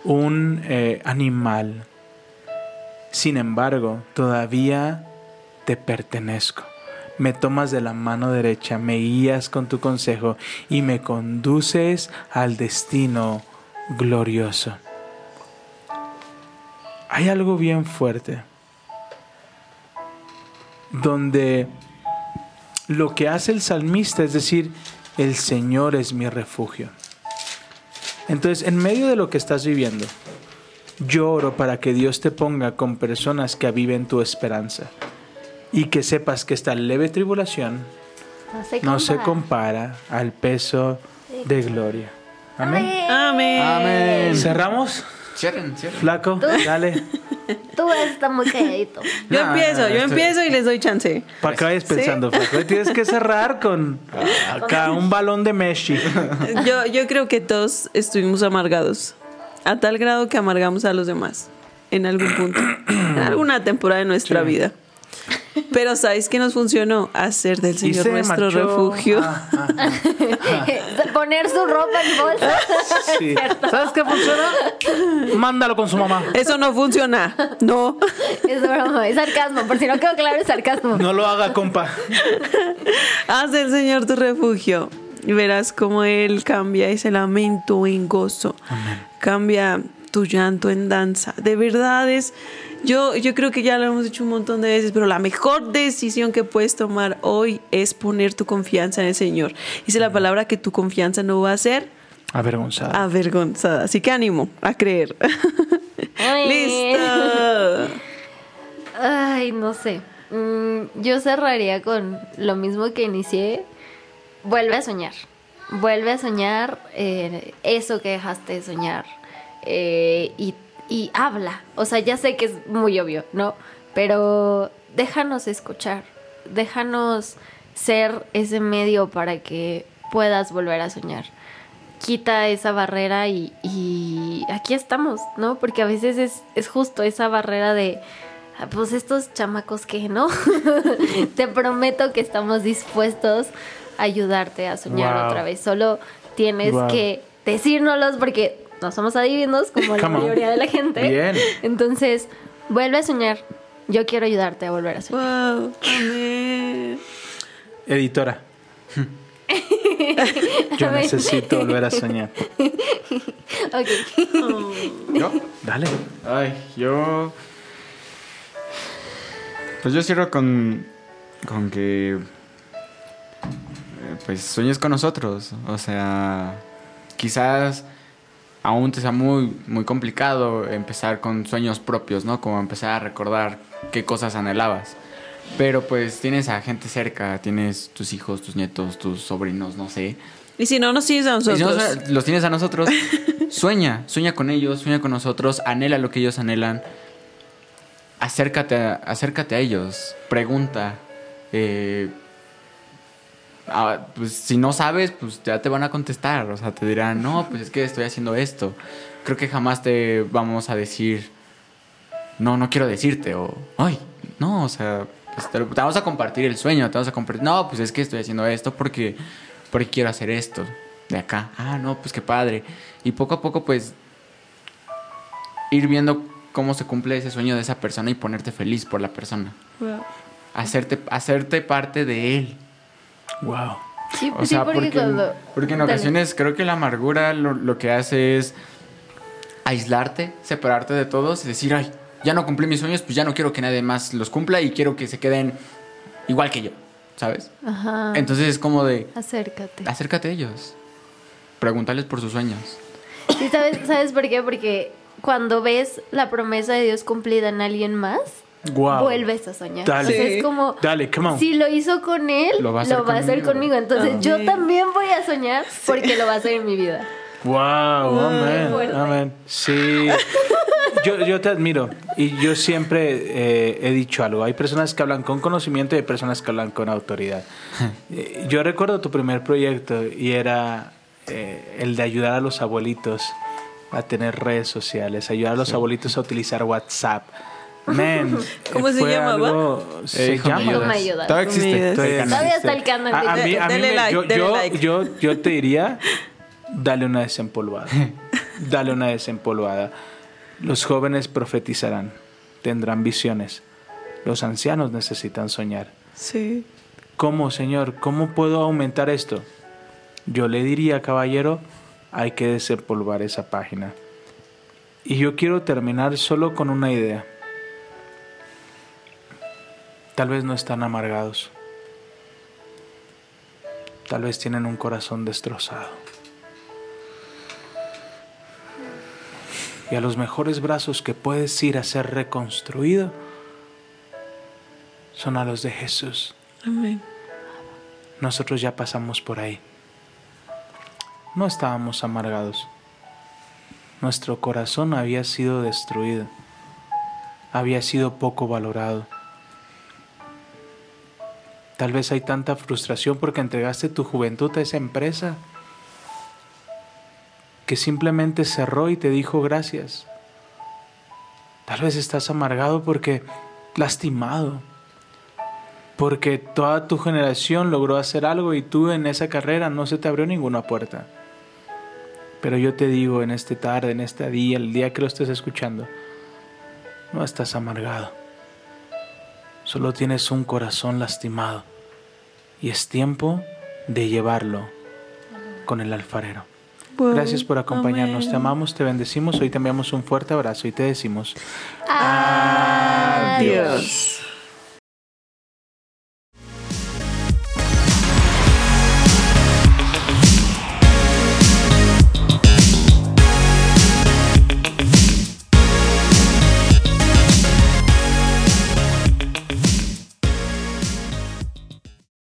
un eh, animal. Sin embargo, todavía te pertenezco. Me tomas de la mano derecha, me guías con tu consejo y me conduces al destino glorioso. Hay algo bien fuerte donde lo que hace el salmista es decir, el Señor es mi refugio. Entonces, en medio de lo que estás viviendo, yo oro para que Dios te ponga con personas que aviven tu esperanza y que sepas que esta leve tribulación No se no se compara. compara al peso de gloria. Amén. Amén. Amén. ¿Cerramos? Cierren, cierren. Flaco, dale. Tú estás muy calladito. Yo No, empiezo, no, yo estoy- empiezo y les doy chance. Para que vayas pensando, Flaco. Tienes que cerrar con acá un balón de Messi. Yo, yo creo que todos estuvimos amargados, a tal grado que amargamos a los demás. en algún punto, en alguna temporada de nuestra Sí. vida. Pero ¿sabes qué nos funcionó? Hacer del Señor se nuestro marchó. refugio. Ah, ah, Poner su ropa en bolsa. sí. ¿Sabes qué funciona? Mándalo con su mamá. Eso no funciona. No. Es broma, es sarcasmo. Por si no quedó claro, es sarcasmo. No lo haga, compa. Haz del Señor tu refugio. Y verás cómo Él cambia ese lamento en gozo. Cambia tu llanto en danza. De verdad es. Yo, yo creo que ya lo hemos dicho un montón de veces, pero la mejor decisión que puedes tomar hoy es poner tu confianza en el Señor. Dice la palabra que tu confianza no va a ser Avergonzada. avergonzada. Así que ánimo a creer. Ay. Listo. Ay, no sé. Mm, yo cerraría con lo mismo que inicié. Vuelve a soñar. Vuelve a soñar eh, eso que dejaste de soñar. Eh, y, y habla. O sea, ya sé que es muy obvio, ¿no? Pero déjanos escuchar. Déjanos ser ese medio para que puedas volver a soñar. Quita esa barrera y, y aquí estamos, ¿no? Porque a veces es, es justo esa barrera de, "Ah, pues estos chamacos que no. Te prometo que estamos dispuestos a ayudarte a soñar Wow. otra vez. Solo tienes Wow. que decírnoslos porque no somos adivinos como la Come on. mayoría de la gente. Bien. Entonces, vuelve a soñar. Yo quiero ayudarte a volver a soñar. Wow. Amén. Editora. Yo necesito volver a soñar. Ok. ¿Yo? Dale. Ay, yo. Pues yo cierro con. con que. eh, Pues sueñes con nosotros. O sea. Quizás aún te sea muy, muy complicado empezar con sueños propios, ¿no? Como empezar a recordar qué cosas anhelabas. Pero pues tienes a gente cerca, tienes tus hijos, tus nietos, tus sobrinos, no sé. Y si no nos sigues a Y si no, nosotros. los tienes a nosotros. sueña, sueña con ellos, sueña con nosotros, anhela lo que ellos anhelan. Acércate a, acércate a ellos, pregunta. eh, ah, pues si no sabes, pues ya te van a contestar. O sea, te dirán, no, pues es que estoy haciendo esto. Creo que jamás te vamos a decir, no, no quiero decirte. O, ay, no, o sea, pues te, lo- te vamos a compartir el sueño. Te vamos a compartir, no, pues es que estoy haciendo esto porque, porque quiero hacer esto de acá. Ah, no, pues qué padre. Y poco a poco, pues, ir viendo cómo se cumple ese sueño de esa persona y ponerte feliz por la persona. Wow. Hacerte, hacerte parte de él. Wow. Sí, O sí, sea, porque, porque, cuando... porque en ocasiones creo que la amargura lo, lo que hace es aislarte, separarte de todos y decir, ay, ya no cumplí mis sueños, pues ya no quiero que nadie más los cumpla y quiero que se queden igual que yo, ¿sabes? Ajá. Entonces es como de, Acércate. acércate a ellos, pregúntales por sus sueños. Sí, ¿sabes, ¿Sabes por qué? Porque cuando ves la promesa de Dios cumplida en alguien más, Wow. vuelves a soñar. Dale. O sea, Sí. es como, Dale, come on. si lo hizo con él, Lo va va a hacer conmigo. conmigo. Entonces yo Amén. también voy a soñar porque lo va a hacer en mi vida. Wow, amén, amén. Sí. Yo, yo te admiro y yo siempre eh, he dicho algo. Hay personas que hablan con conocimiento y hay personas que hablan con autoridad. Eh, yo recuerdo tu primer proyecto y era eh, el de ayudar a los abuelitos a tener redes sociales, ayudar a los abuelitos a utilizar WhatsApp. Man, ¿Cómo eh, se llamaba? algo- se Eh, llama. Todavía existe. Todavía Todavía existe. está el canal. A, a mí, a mí Dele me- like, yo, dele yo, like. yo, yo te diría, dale una desempolvada. Dale una desempolvada. Los jóvenes profetizarán, tendrán visiones. Los ancianos necesitan soñar. Sí. ¿Cómo, Señor? ¿Cómo puedo aumentar esto? Yo le diría, caballero, hay que desempolvar esa página. Y yo quiero terminar solo con una idea. Tal vez no están amargados. Tal vez tienen un corazón destrozado. Y a los mejores brazos que puedes ir a ser reconstruido son a los de Jesús. Amén. Nosotros ya pasamos por ahí. No estábamos amargados. Nuestro corazón había sido destruido. Había sido poco valorado. Tal vez hay tanta frustración porque entregaste tu juventud a esa empresa que simplemente cerró y te dijo gracias. Tal vez estás amargado porque lastimado. Porque toda tu generación logró hacer algo y tú en esa carrera no se te abrió ninguna puerta. Pero yo te digo en este tarde, en este día, el día que lo estés escuchando, no estás amargado. Solo tienes un corazón lastimado. Y es tiempo de llevarlo con el alfarero. Gracias por acompañarnos. Te amamos, te bendecimos. Hoy te enviamos un fuerte abrazo y te decimos Adiós.